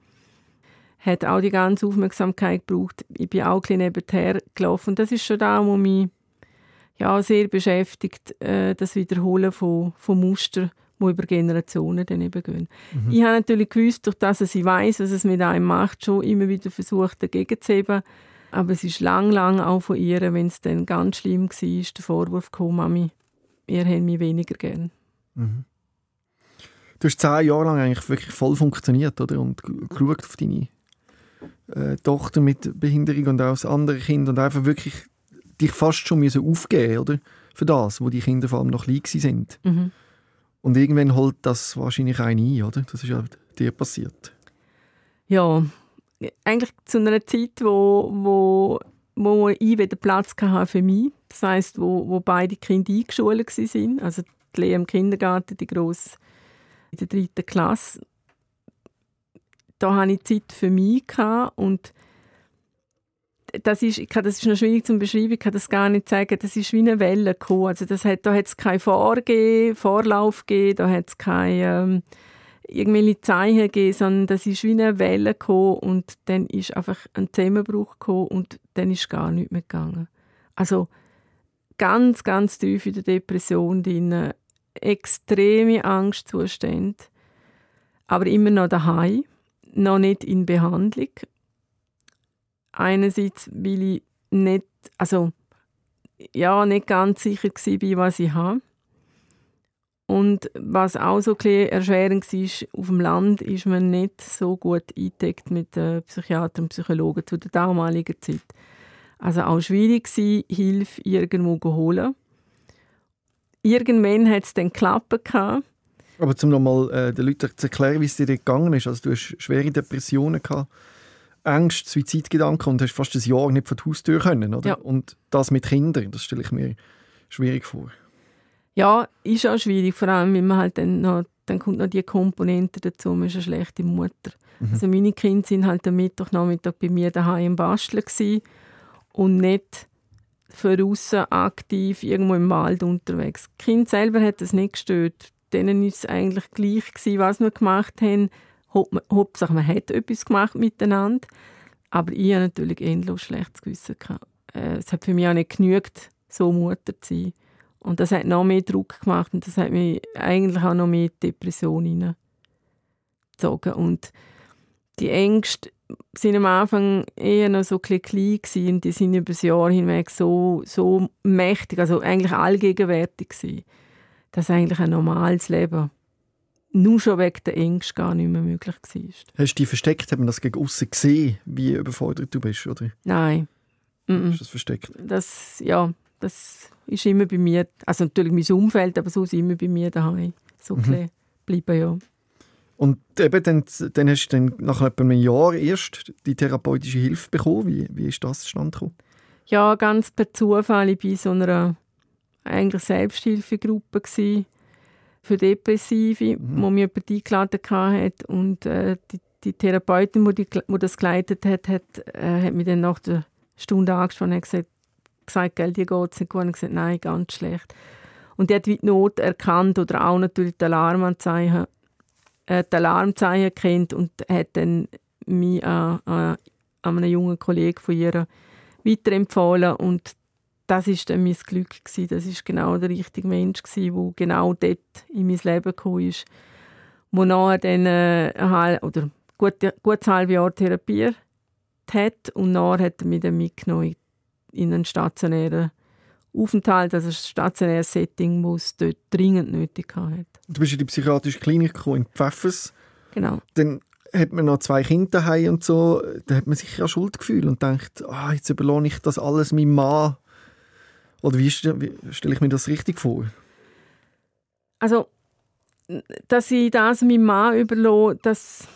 hat auch die ganze Aufmerksamkeit gebraucht. Ich bin auch ein nebenher gelaufen. Und das ist schon da, wo mich ja, sehr beschäftigt, äh, das Wiederholen von, von Mustern, die über Generationen dann eben gehen. Mhm. Ich habe natürlich gewusst, durch das ich weiß, was es mit einem macht, schon immer wieder versucht, dagegen zu heben. Aber es ist lang, lang auch von ihr, wenn es dann ganz schlimm war, der Vorwurf gekommen, Mami, ihr habt mich weniger gern. Mhm. Du hast zehn Jahre lang eigentlich wirklich voll funktioniert, oder? Und geschaut auf deine äh, Tochter mit Behinderung und auch das andere Kind und einfach wirklich dich fast schon müssen aufgeben, oder? Für das, wo die Kinder vor allem noch klein sind. Mhm. Und irgendwann holt das wahrscheinlich einen ein, oder? Das ist ja dir passiert. Ja, eigentlich zu einer Zeit, wo, wo, wo ich wieder Platz hatte für mich. Das heisst, wo, wo beide Kinder eingeschult waren. Also die Lea im Kindergarten, die Grosse in der dritten Klasse. Da hatte ich Zeit für mich und das ist, das ist noch schwierig zu beschreiben, ich kann das gar nicht sagen. Das ist wie eine Welle gekommen. Also das hat, da hat es keinen Vorgehen, Vorlauf gegeben, da hat es keine ähm, irgendwelche Zeichen gegeben, sondern das ist wie eine Welle gekommen und dann ist einfach ein Zusammenbruch gekommen und dann ist gar nichts mehr gegangen. Also ganz, ganz tief in der Depression drin, extreme Angstzustände, aber immer noch daheim, noch nicht in Behandlung. Einerseits, weil ich nicht, also ja, nicht ganz sicher war, was ich habe. Und was auch so ein erschwerend war, auf dem Land ist man nicht so gut eingedeckt mit äh, Psychiatern und Psychologen zu der damaligen Zeit. Also auch schwierig war, Hilfe irgendwo zu holen. Irgendwann hat es dann geklappt. Aber um nochmal äh, den Leuten zu erklären, wie es dir gegangen ist. Also du hast schwere Depressionen gehabt, Ängste, Suizidgedanken und hast fast ein Jahr nicht vor die Haustür können, oder? Ja. Und das mit Kindern, das stelle ich mir schwierig vor. Ja, ist auch schwierig, vor allem, wenn man halt dann noch, dann kommt noch die Komponente dazu, man ist eine schlechte Mutter. Mhm. Also meine Kinder sind halt am Mittwochnachmittag bei mir daheim im Basteln und nicht für aussen aktiv irgendwo im Wald unterwegs. Das Kind selber hat das nicht gestört. Denen ist es eigentlich gleich gewesen, was wir gemacht haben. Haupt- Hauptsache, man hat etwas gemacht miteinander. Aber ich hatte natürlich endlos schlechtes Gewissen. gehabt. Äh, Es hat für mich auch nicht genügt, so Mutter zu sein. Und das hat noch mehr Druck gemacht und das hat mich eigentlich auch noch mehr in Depression hineingezogen. Und die Ängste sind am Anfang eher noch so klein gewesen und die sind über das Jahr hinweg so, so mächtig, also eigentlich allgegenwärtig gewesen, dass eigentlich ein normales Leben nur schon wegen der Ängste gar nicht mehr möglich war. Hast du dich versteckt? Hat man das gegen außen gesehen, wie überfordert du bist? Oder Nein. Mm-mm. hast du das versteckt? Das, ja, das ist immer bei mir, also natürlich mein Umfeld, aber sonst immer bei mir daheim. So Mhm. bleiben, ja. Und eben, dann, dann hast du dann nach etwa einem Jahr erst die therapeutische Hilfe bekommen. Wie, wie ist das zustande gekommen? Ja, ganz per Zufall. Ich war in so einer eigentlich Selbsthilfegruppe gsi für Depressive, Mhm. wo mir jemand eingeladen hat und äh, die, die Therapeutin, die, die, die das geleitet hat, hat, äh, hat mich dann nach der Stunde angesprochen und gesagt, gesagt, gell, dir geht es nicht gut. Und gesagt, nein, ganz schlecht. Und die hat die Not erkannt oder auch natürlich die Alarmanzeichen, äh, die Alarmzeichen erkannt und hat dann mich an, an, an einen jungen Kollegen von ihr weiterempfohlen und das ist dann mein Glück gewesen. Das ist genau der richtige Mensch gewesen, der genau dort in mein Leben gekommen ist, wo nachher dann äh, oder gut, gut ein halbes Jahr therapiert hat und nachher hat er mich dann mitgenommen in einen stationären Aufenthalt, also ein stationäres Setting, das es dort dringend nötig hatte. Du bist in die psychiatrische Klinik gekommen, in Pfeffers. Genau. Dann hat man noch zwei Kinder daheim und so, da hat man sicher auch Schuldgefühl und denkt, ah, jetzt überlohne ich das alles meinem Mann. Oder wie, wie stelle ich mir das richtig vor? Also, dass ich das meinem Mann überlasse, das,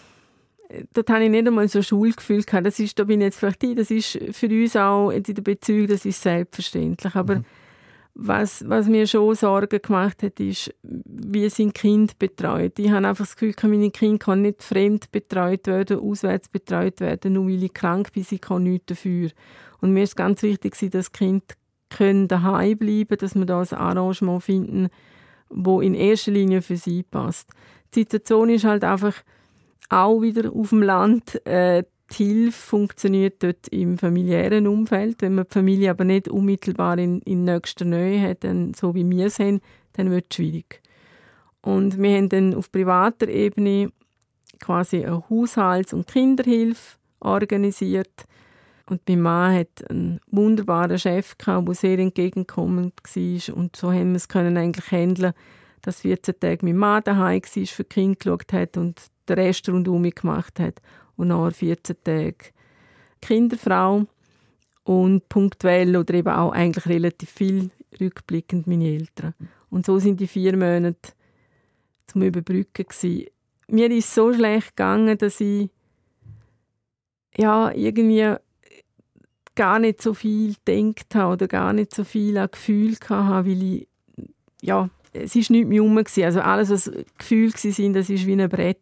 dort habe ich nicht einmal so Schuldgefühl gehabt. Das ist, da bin ich jetzt vielleicht ein, das ist für uns auch in der Beziehung, das ist selbstverständlich. Aber mhm. was, was mir schon Sorgen gemacht hat, ist, wie sein Kind betreut. Ich habe einfach das Gefühl, meine Kinder kann nicht fremd betreut werden, auswärts betreut werden, nur weil ich krank bin, sie kann nichts dafür. Und mir ist ganz wichtig, dass das Kind daheim bleiben können, dass wir da ein Arrangement finden, wo in erster Linie für sie passt. Die Situation ist halt einfach auch wieder auf dem Land. Äh, die Hilfe funktioniert dort im familiären Umfeld. Wenn man die Familie aber nicht unmittelbar in, in nächster Nähe hat, dann, so wie wir es haben, dann wird es schwierig. Und wir haben dann auf privater Ebene quasi eine Haushalts- und Kinderhilfe organisiert. Und mein Mann hat einen wunderbaren Chef, gehabt, der sehr entgegenkommend war. Und so haben wir es können eigentlich handeln, dass 14 Tage mein Mann daheim war, für die Kinder geschaut hat und den Rest rundum gemacht hat. Und nach 14 Tage Kinderfrau und punktuell oder eben auch eigentlich relativ viel rückblickend meine Eltern. Und so sind die vier Monate zum Überbrücken gewesen. Mir ist so schlecht gegangen, dass ich ja irgendwie gar nicht so viel gedacht habe oder gar nicht so viel an Gefühl hatte, weil ich, ja, es war nichts mehr rum. Also alles, was Gefühle waren, das war wie ein Brett.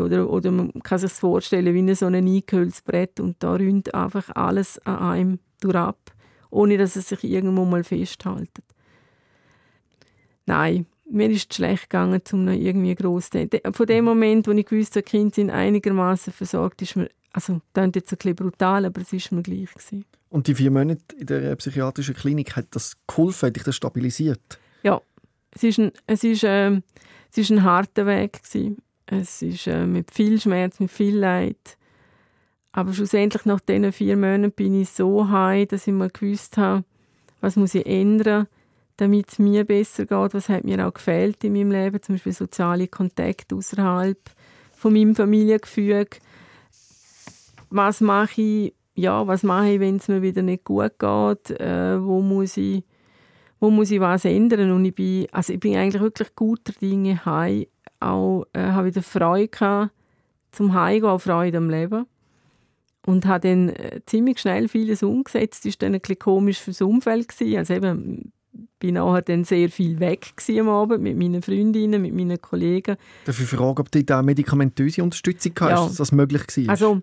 Oder, oder man kann sich vorstellen wie so ein eingehülltes Brett und da rinnt einfach alles an einem durch ohne dass es sich irgendwo mal festhält. Nein, mir ist es schlecht gegangen, um irgendwie gross zu Von dem Moment, wo ich gewusst habe, die Kinder sind einigermaßen versorgt, ist mir also, das ist jetzt ein bisschen brutal, aber es war mir gleich. Gewesen. Und die vier Monate in der psychiatrischen Klinik, hat das geholfen? Hat dich das stabilisiert? Ja, es ist ein, es ist, äh, es ist ein harter Weg. Gewesen. Es ist äh, mit viel Schmerz, mit viel Leid. Aber schlussendlich nach diesen vier Monaten bin ich so heim, dass ich mal gewusst habe, was muss ich ändern, damit es mir besser geht. Was hat mir auch gefehlt in meinem Leben, zum Beispiel soziale Kontakte außerhalb von meinem Familiengefüge was mache ich, ja, was mache ich, wenn es mir wieder nicht gut geht, äh, wo muss ich, wo muss ich was ändern und ich bin, also ich bin eigentlich wirklich guter Dinge heim, auch äh, habe wieder Freude gehabt, zum Heimgehen, auch Freude am Leben und habe dann äh, ziemlich schnell vieles umgesetzt. Das war dann ein bisschen komisch fürs Umfeld gewesen. also eben bin nachher dann sehr viel weg am Abend mit meinen Freundinnen, mit meinen Kollegen. Darf ich fragen, ob du da medikamentöse Unterstützung hast, ja. dass das möglich war? Also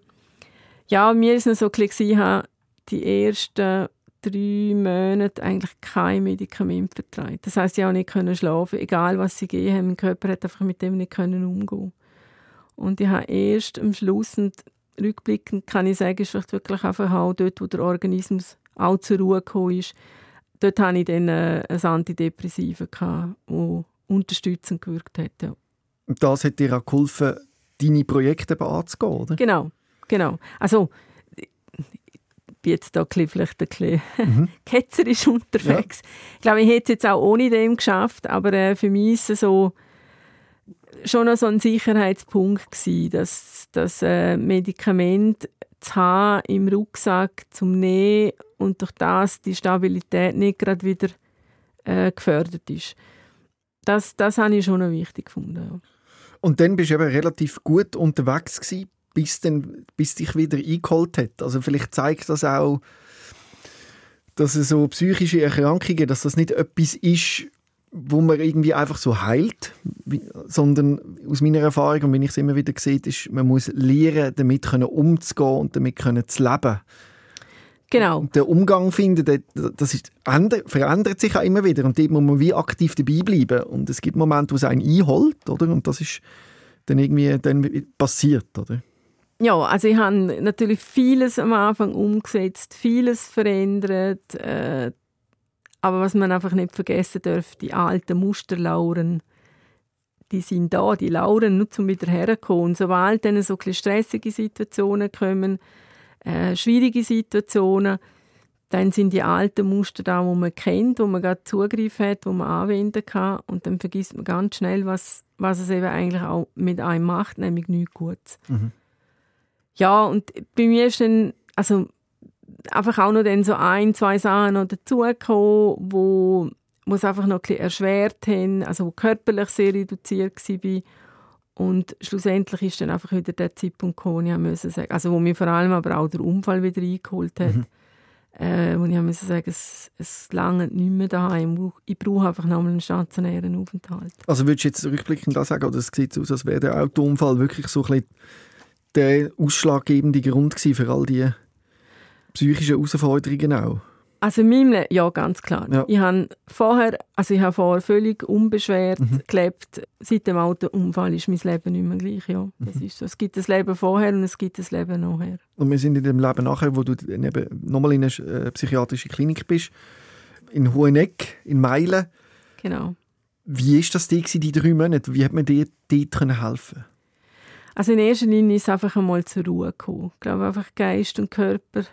ja, mir ist es so ich habe die ersten drei Monate eigentlich kein Medikament vertragen. Das heißt, ich auch nicht können schlafen, egal was sie gegeben haben. Mein Körper hat einfach mit dem nicht können umgehen. Und ich habe erst am Schluss und rückblickend kann ich sagen, ist vielleicht wirklich einfach auch dort, wo der Organismus auch zur Ruhe gekommen ist. Dort hatte ich dann äh, ein Antidepressiva, das unterstützend gewirkt hat. Ja. Und das hat dir auch geholfen, deine Projekte anzugehen, oder? Genau. Genau. Also, ich bin jetzt da vielleicht ein bisschen mhm. ketzerisch unterwegs. Ja. Ich glaube, ich hätte es jetzt auch ohne dem geschafft, aber äh, für mich ist es so schon so ein Sicherheitspunkt gewesen, dass das äh, Medikament zu haben im Rucksack zum Nehmen und durch das die Stabilität nicht gerade wieder äh, gefördert ist. Das, das habe ich schon noch wichtig gefunden. Ja. Und dann bist du eben relativ gut unterwegs gewesen bis, dann, bis dich wieder eingeholt hat. Also vielleicht zeigt das auch, dass so psychische Erkrankungen, dass das nicht etwas ist, wo man irgendwie einfach so heilt, sondern aus meiner Erfahrung und wenn ich es immer wieder sehe, ist, man muss lernen, damit umzugehen und damit zu leben. Genau. Und der Umgang finden, der, das ist, ändert, verändert sich auch immer wieder und dort muss man wie aktiv dabei bleiben. Und es gibt Momente, wo es einen einholt, oder? Und das ist dann irgendwie dann passiert, oder? Ja, also ich habe natürlich vieles am Anfang umgesetzt, vieles verändert, äh, aber was man einfach nicht vergessen darf, die alten Musterlauren, die sind da, die Lauren nur zum wieder herkommen. Und sobald dann so stressige Situationen kommen, äh, schwierige Situationen, dann sind die alten Muster da, wo man kennt, wo man gerade Zugriff hat, wo man anwenden kann und dann vergisst man ganz schnell, was, was es eben eigentlich auch mit einem macht, nämlich nichts Gutes. Mhm. Ja, und bei mir ist dann, also einfach auch noch dann so ein, zwei Sachen noch dazugekommen, wo, wo es einfach noch ein bisschen erschwert haben, also wo körperlich sehr reduziert war. Und schlussendlich ist dann einfach wieder der Zeitpunkt gekommen, wo ich musste sagen, also wo mir vor allem aber auch der Unfall wieder eingeholt hat. Mhm. Äh, wo ich musste sagen, es, es lange nicht mehr daheim. Ich brauche einfach nochmal einen stationären Aufenthalt. Also würdest du jetzt rückblickend da sagen, oder es sieht aus, als wäre der Autounfall wirklich so ein bisschen der ausschlaggebende Grund für all diese psychischen Herausforderungen auch? Also Leben, ja, ganz klar. Ja. Ich habe vorher, also ich habe vorher völlig unbeschwert mhm. gelebt. Seit dem Autounfall ist mein Leben nicht mehr gleich, ja. Das mhm. ist so. Es gibt das Leben vorher und es gibt das Leben nachher. Und wir sind in dem Leben nachher, wo du eben nochmal in einer äh, psychiatrischen Klinik bist, in Hoheneck, in Meilen. Genau. Wie war das die, die drei Monate? Wie hat man dir dort helfen Also in erster Linie ist es einfach einmal zur Ruhe gekommen. Ich glaube einfach Geist und Körper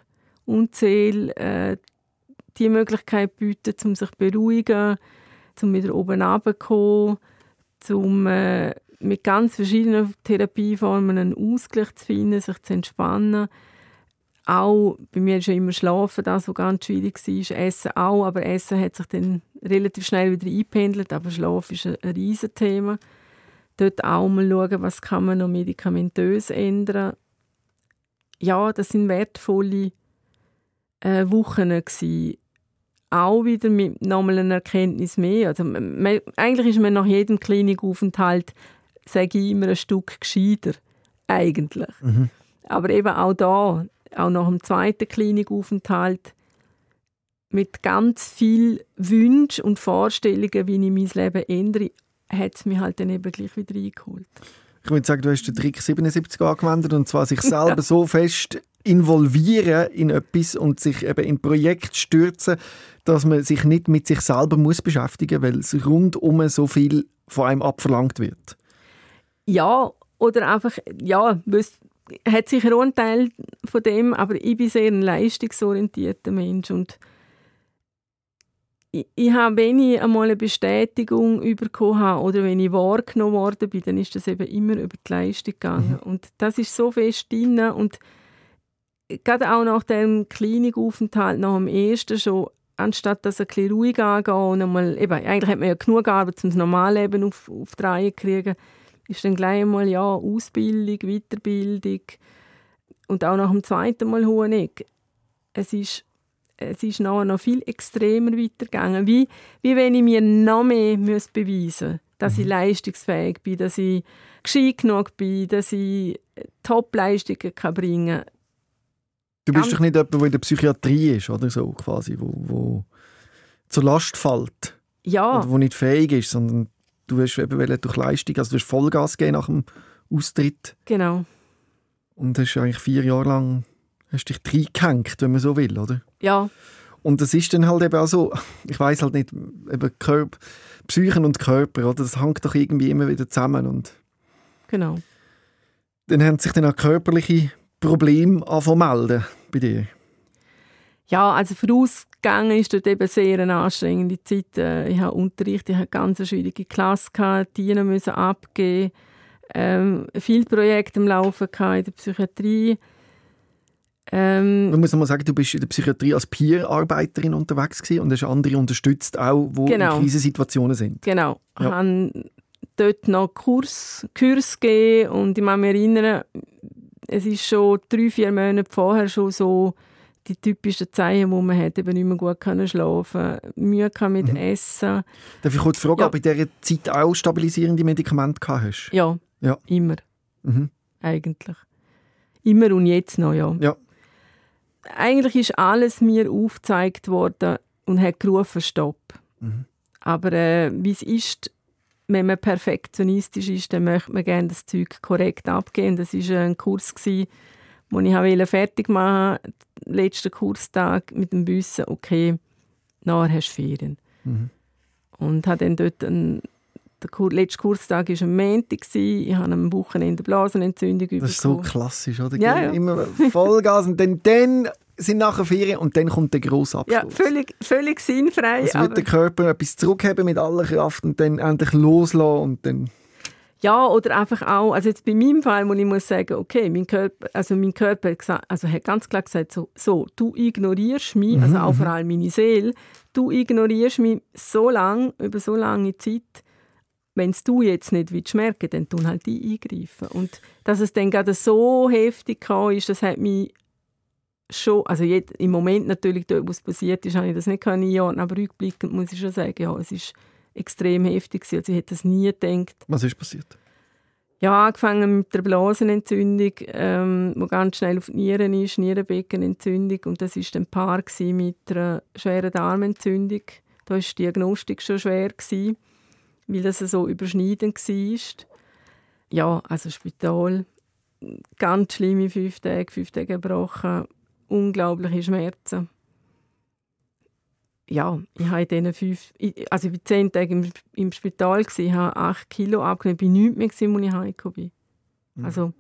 und Seele äh, die Möglichkeit bieten, um sich zu beruhigen, um wieder oben runterzukommen, um äh, mit ganz verschiedenen Therapieformen einen Ausgleich zu finden, sich zu entspannen. Auch bei mir ist ja immer Schlafen das, was ganz schwierig war. Essen auch, aber Essen hat sich dann relativ schnell wieder eingependelt, aber Schlaf ist ein, ein Riesenthema. Dort auch mal schauen, was kann man noch medikamentös ändern. Ja, das sind wertvolle äh, Wochen gewesen. Auch wieder mit nochmal einer Erkenntnis mehr. Also, man, eigentlich ist man nach jedem Klinikaufenthalt, sage ich immer, ein Stück gescheiter. Eigentlich. Mhm. Aber eben auch da, auch nach dem zweiten Klinikaufenthalt, mit ganz viel Wünschen und Vorstellungen, wie ich mein Leben ändere, hat es mich halt dann eben gleich wieder eingeholt. Ich würde sagen, du hast den Trick 77 angewendet und zwar sich selber so fest involvieren in etwas und sich eben in Projekt stürzen, dass man sich nicht mit sich selber muss beschäftigen, weil es rundum so viel von einem abverlangt wird. Ja, oder einfach ja, es hat sicher auch einen Teil von dem, aber ich bin sehr ein leistungsorientierter Mensch und ich, ich habe, wenn ich einmal eine Bestätigung bekommen habe oder wenn ich wahrgenommen worden bin, dann ist das eben immer über die Leistung gegangen. Mhm. Und das ist so fest drin und gerade auch nach dem Klinikaufenthalt, nach dem ersten schon, anstatt dass ein bisschen ruhig angehen und einmal, eben, eigentlich hat man ja genug Arbeit, um das Normalleben auf, auf die Reihe zu kriegen, ist dann gleich einmal, ja, Ausbildung, Weiterbildung und auch nach dem zweiten Mal Hoheneck. Es ist, es ist nachher noch viel extremer weitergegangen. Wie, wie wenn ich mir noch mehr muss beweisen muss, dass mhm. ich leistungsfähig bin, dass ich gescheit genug bin, dass ich Top-Leistungen bringen kann Du bist doch nicht jemand, der in der Psychiatrie ist, oder so, quasi, wo, wo zur Last fällt. Ja. Oder wo nicht fähig ist, sondern du hast eben durch Leistung, also du hast Vollgas gegeben nach dem Austritt. Genau. Und hast eigentlich vier Jahre lang hast dich reingehängt, wenn man so will, oder? Ja. Und das ist dann halt eben auch so, ich weiß halt nicht, eben Körper, Psychen und Körper, oder? Das hängt doch irgendwie immer wieder zusammen und genau. Dann haben sich dann auch körperliche Probleme melden bei dir? Ja, also vorausgegangen ist dort eben sehr eine anstrengende Zeit. Äh, ich habe Unterricht, ich hatte eine ganz schwierige Klasse, gehabt, die müssen abgeben. Ähm, viele Projekte im Laufen in der Psychiatrie. Ähm, Man muss noch mal sagen, du bist in der Psychiatrie als Peer-Arbeiterin unterwegs gewesen und hast andere unterstützt, auch die genau. in Krisensituationen sind. Genau. Ja. Ich habe dort noch Kurs, Kurs gegeben und ich kann mich erinnern, es ist schon drei, vier Monate vorher schon so die typischen Zeichen, wo man hat, eben nicht mehr gut können schlafen, Mühe mit mhm. Essen. Darf ich kurz fragen, ja. ob in dieser Zeit auch stabilisierende Medikamente gehabt hast? Ja, ja. immer. Mhm. Eigentlich. Immer und jetzt noch, ja. ja. Eigentlich ist alles mir aufgezeigt worden und hat gerufen, stopp. Mhm. Aber äh, wie es ist, wenn man perfektionistisch ist, dann möchte man gerne das Zeug korrekt abgeben. Das war ein Kurs, den ich fertig machen wollte. Letzten Kurstag mit dem Wissen, okay, nachher hast du Ferien. Mhm. Und habe dann dort einen der letzte Kurstag war am Montag. Ich hatte am Wochenende Blasenentzündung bekommen. Das ist so klassisch, oder? Ja, ja. Immer Vollgas und dann, dann sind nachher Ferien und dann kommt der grosse Abschluss. Ja, völlig, völlig sinnfrei. Es wird der Körper etwas zurückheben mit aller Kraft und dann endlich loslassen und dann... Ja, oder einfach auch, also jetzt bei meinem Fall, wo ich muss sagen, okay, mein Körper, also mein Körper hat, gesagt, also hat ganz klar gesagt, so, so du ignorierst mich, mhm, also auch vor allem meine Seele, du ignorierst mich so lange, über so lange Zeit, wenn es du jetzt nicht willst merken, dann tun halt die eingreifen. Und dass es dann gerade so heftig war, ist, das hat mich schon, also jetzt, im Moment natürlich, dort, was passiert ist, habe ich das nicht einordnen aber rückblickend muss ich schon sagen, ja, es ist extrem heftig gewesen. Also ich hätte das nie gedacht. Was ist passiert? Ja, angefangen mit der Blasenentzündung, ähm, die ganz schnell auf die Nieren ist, Nierenbeckenentzündung und das war dann Paar mit einer schweren Darmentzündung. Da war die Diagnostik schon schwer, gewesen, weil das so überschneidend war. Ja, also Spital, ganz schlimme fünf Tage, fünf Tage gebrochen, unglaubliche Schmerzen. Ja, ich habe in diesen fünf, also ich war zehn Tage im, im Spital, ich habe acht Kilo abgenommen, ich war nichts mehr, als ich heimgekommen bin. Mhm. Also,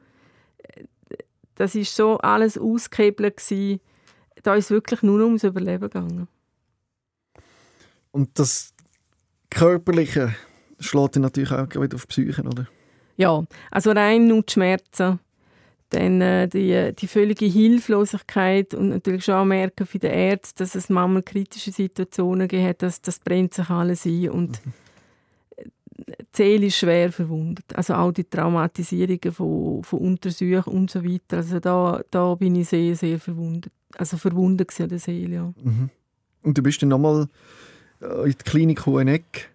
das war so alles ausgehebelt. Da ist es wirklich nur ums Überleben gegangen. Und das Körperliche schlägt natürlich auch wieder auf die Psyche, oder? Ja, also rein nur die Schmerzen dann äh, die, die völlige Hilflosigkeit und natürlich schon auch merken für den Ärzte, dass es manchmal kritische Situationen gibt, dass das brennt sich alles ein und mhm. die Seele ist schwer verwundet. Also auch die Traumatisierungen von, von Untersuchungen und so weiter. Also da, da bin ich sehr, sehr verwundet. Also verwundet an der Seele, ja. Mhm. Und du bist dann nochmal äh, in die Klinik Hoheneck?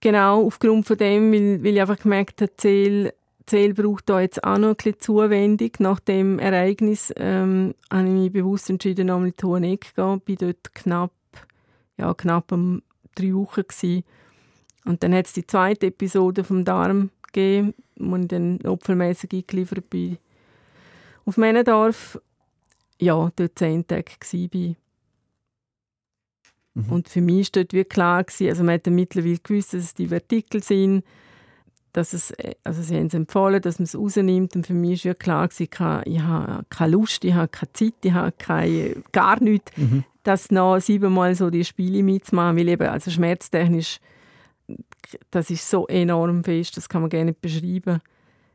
Genau, aufgrund von dem, weil, weil ich einfach gemerkt habe, Seele Zell braucht da jetzt auch noch ein bisschen Zuwendung. Nach dem Ereignis ähm, habe ich mich bewusst entschieden, nochmal in die Hoheneck zu gehen. Ich war dort knapp, ja, knapp um drei Wochen. Gewesen. Und dann hat es die zweite Episode vom Darm gegeben, wo ich dann notfallmässig eingeliefert bin. Auf Männendorf, ja, dort zehn Tage war. Mhm. Und für mich war wie klar, gewesen, also man hat mittlerweile gewusst, dass es die Vertikel sind, dass es, äh, also sie haben es empfohlen, dass man es rausnimmt. Und für mich war klar, gewesen, ich habe keine Lust, ich habe keine Zeit, ich habe keine, gar nichts, mhm. das noch siebenmal so die Spiele mitzumachen, weil eben, also schmerztechnisch, das ist so enorm fest, das kann man gar nicht beschreiben.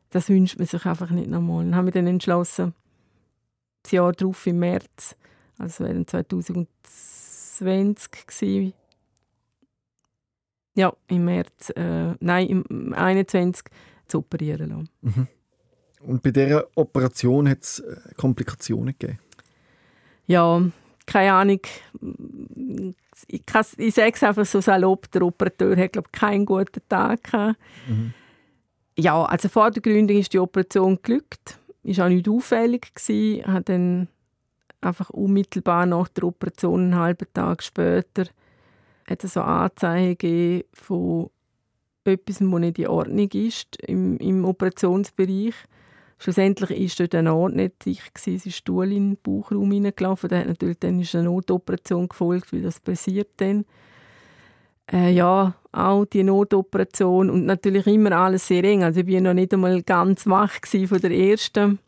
Das wünscht man sich einfach nicht nochmal. Dann habe ich dann entschlossen, das Jahr darauf im März, also während 2010, 20 gewesen. Ja, im März, äh, nein, im 21 zu operieren lassen. Mhm. Und bei dieser Operation hat es äh, Komplikationen gegeben? Ja, keine Ahnung. Ich, kann, ich sage es einfach so salopp, der Operateur hat glaube keinen guten Tag gehabt. Mhm. Ja, also vor der Gründung ist die Operation geglückt. war auch nicht auffällig gewesen. Hat dann einfach unmittelbar nach der Operation einen halben Tag später hat es so Anzeichen gegeben von etwas, das nicht in Ordnung ist im, im Operationsbereich. Schlussendlich war dort ein Ort nicht dicht. Es ist Stuhl in den Bauchraum hineingelaufen. Da hat natürlich dann ist eine Notoperation gefolgt, wie das passiert dann. Äh, ja, auch die Notoperation und natürlich immer alles sehr eng. Also ich war noch nicht einmal ganz wach von der ersten.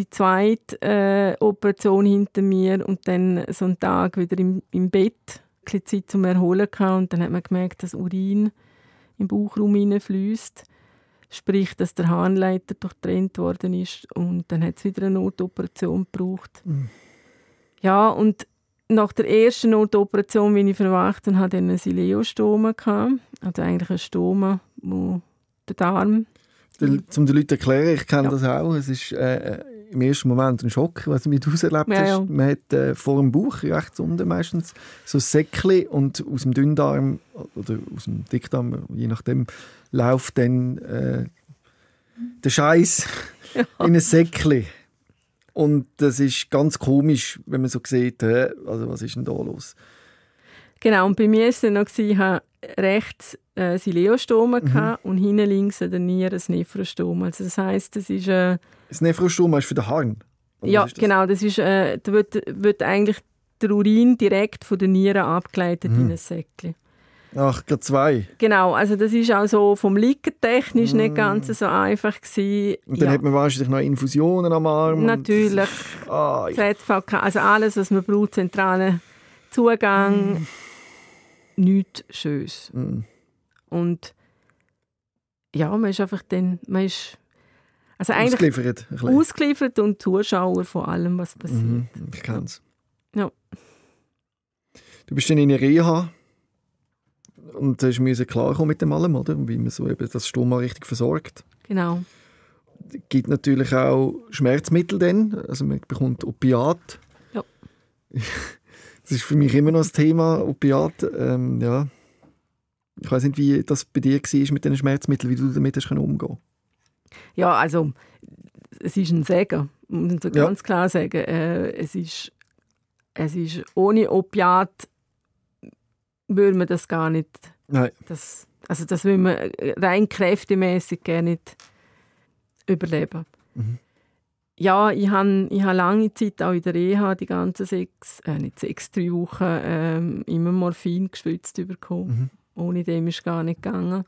Die zweite äh, Operation hinter mir und dann so einen Tag wieder im, im Bett bisschen Zeit zum Erholen gehabt und dann hat man gemerkt, dass Urin im Bauchraum hineinfließt. Sprich, dass der Harnleiter durchtrennt worden ist und dann hat es wieder eine Notoperation gebraucht. Mhm. Ja, und nach der ersten Notoperation bin ich verwacht und hatte dann eine Sileostome also eigentlich eine Stome, wo der Darm um den Leuten zu erklären, ich kenne ja. das auch, es ist äh, im ersten Moment ein Schock, was du mit auserlebt ja, ja. Man hat äh, vor dem Bauch, rechts unten meistens, so ein Säckchen und aus dem Dünndarm oder aus dem Dickdarm, je nachdem, läuft dann äh, der Scheiß ja. in ein Säckchen. Und das ist ganz komisch, wenn man so sieht, hä, also was ist denn da los? Genau, und bei mir war es dann noch, ich hatte rechts äh, Sileostome Mhm. und hinten links an der Niere ein Nephrostoma. Also das heisst, das ist... Äh, Das Nephrostoma ist für den Harn. Oder ja, das? genau, das ist, äh, da wird, wird eigentlich der Urin direkt von der Niere abgeleitet Mhm. in ein Säckchen. Ach, gerade zwei. Genau, also das ist auch so vom Liegen technisch nicht ganz so einfach gewesen. Mm. Und dann ja, hat man wahrscheinlich noch Infusionen am Arm. und- natürlich. Ah, ich, ZVK, also alles, was man braucht, zentralen Zugang, nichts Schönes. mm. Und ja, man ist einfach dann, man ist also eigentlich ausgeliefert. ausgeliefert und Zuschauer von allem, was passiert. Mhm, ich kenne es. Ja. Du bist dann in der Reha und hast müssen klarkommen mit dem allem, oder? Wie man so eben das Stoma richtig versorgt. Genau. Es gibt natürlich auch Schmerzmittel dann, also man bekommt Opiat. Ja. Das ist für mich immer noch das Thema, Opiat. Ähm, ja. Ich weiß nicht, wie das bei dir war mit den Schmerzmitteln, wie du damit hast umgehen Ja, also es ist ein Segen, muss man so Ja. ganz klar sagen. Äh, es, ist, es ist ohne Opiat würde man das gar nicht, Nein. das, also das würde man äh, rein kräftemäßig gar nicht überleben. Mhm. Ja, ich habe ich hab lange Zeit auch in der Reha die ganzen sechs, äh, nicht sechs, drei Wochen ähm, immer Morphin gespritzt bekommen. Mhm. Ohne dem ist gar nicht gegangen.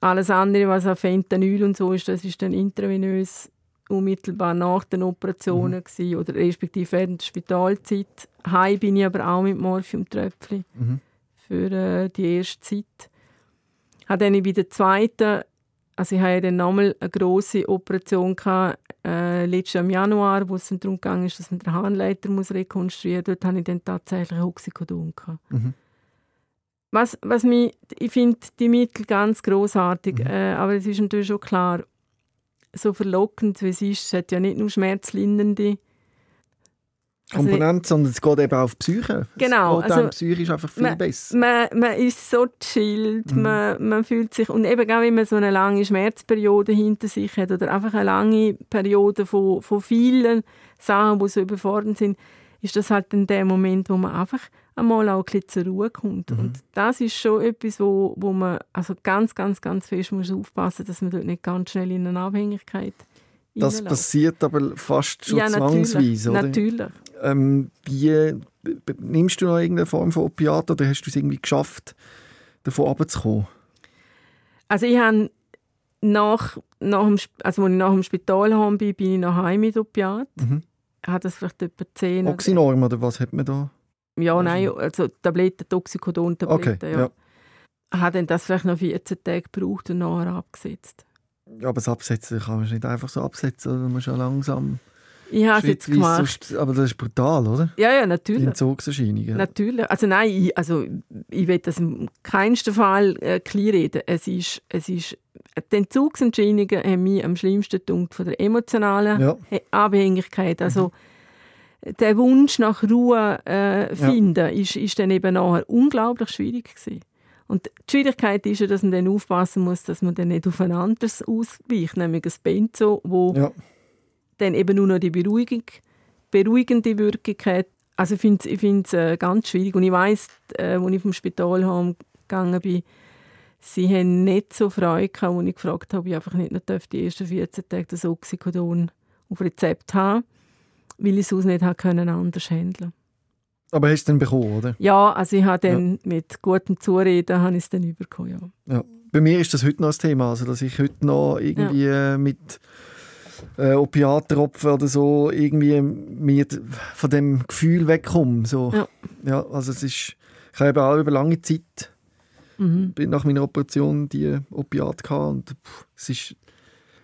Alles andere, was auf Fentanyl und so ist, das ist dann intravenös unmittelbar nach den Operationen gewesen, oder respektive während der Spitalzeit. Heim bin ich aber auch mit Morphiumtröpfchen Mhm. für äh, die erste Zeit. Habe dann bei der zweiten, also ich hatte ja dann nochmal eine grosse Operation gehabt, äh, letztes Jahr im Januar, wo es dann darum ging, dass man den Harnleiter muss rekonstruieren muss. Dort hatte ich dann tatsächlich Oxycodon. Gehabt. Mhm. Was, was mich, ich finde die Mittel ganz großartig, Mhm. äh, aber es ist natürlich schon klar, so verlockend wie es ist, es hat ja nicht nur schmerzlindernde. Also, Komponente, sondern es geht eben auch auf die Psyche. Genau, Es geht also also, psychisch einfach viel man- besser. man, man ist so chillt, Mhm. man, man fühlt sich, und eben auch wenn man so eine lange Schmerzperiode hinter sich hat oder einfach eine lange Periode von, von vielen Sachen, die so überfordernd sind, ist das halt in der Moment, wo man einfach einmal auch ein bisschen zur Ruhe kommt. Mhm. Und das ist schon etwas, wo, wo man also ganz, ganz, ganz fest muss aufpassen dass man dort nicht ganz schnell in eine Abhängigkeit Das reinläuft. passiert aber fast schon ja, natürlich, zwangsweise, oder? natürlich. Ähm, wie, nimmst du noch irgendeine Form von Opiat oder hast du es irgendwie geschafft, davon runterzukommen? Also ich habe nach, nach dem, also als ich nach dem Spital heim bin, bin ich nach Hause mit Opiat. Mhm. Hat das vielleicht etwa 10 oder- Oxynorm oder was hat man da? Ja, nein, also Tabletten, Toxicodon-Tabletten, Okay, ja. ja. Hat dann das vielleicht noch 14 Tage gebraucht und nachher abgesetzt. Aber das Absetzen kann man nicht einfach so absetzen, oder? Man muss ja langsam Ich habe es jetzt gemacht. sonst- aber das ist brutal, oder? Ja, ja, Die natürlich. Entzugserscheinungen. Natürlich. Also nein, ich, also, ich will das im keinsten Fall äh, kleinreden. Es ist, es ist, die Entzugsentscheidungen haben mich am schlimmsten gedacht von der emotionalen Ja. Abhängigkeit. Also der Wunsch nach Ruhe äh, finden, ist, ist dann eben nachher unglaublich schwierig gewesen. Und die Schwierigkeit ist ja, dass man dann aufpassen muss, dass man dann nicht auf ein anderes ausweicht, nämlich ein Benzo, wo Ja. dann eben nur noch die Beruhigung, beruhigende Wirkung hat. Also ich finde es ich find's, äh, ganz schwierig. Und ich weiss, äh, als ich vom Spital heimgegangen bin, sie haben nicht so Freude gehabt, als ich gefragt habe, ob ich einfach nicht noch darf, die ersten 14 Tage das Oxycodon auf Rezept haben weil ich es sonst nicht habe können anders handeln Aber hast du es dann bekommen, oder? Ja, also ich habe dann mit gutem Zureden habe ich es dann bekommen, ja. Ja. Bei mir ist das heute noch ein Thema, also dass ich heute noch irgendwie äh, mit äh, Opiattropfen oder so irgendwie mir von dem Gefühl wegkomme. So. Ja. ja, also es ist, ich habe auch über lange Zeit Mhm. nach meiner Operation die Opiate gehabt und pff, es ist, ich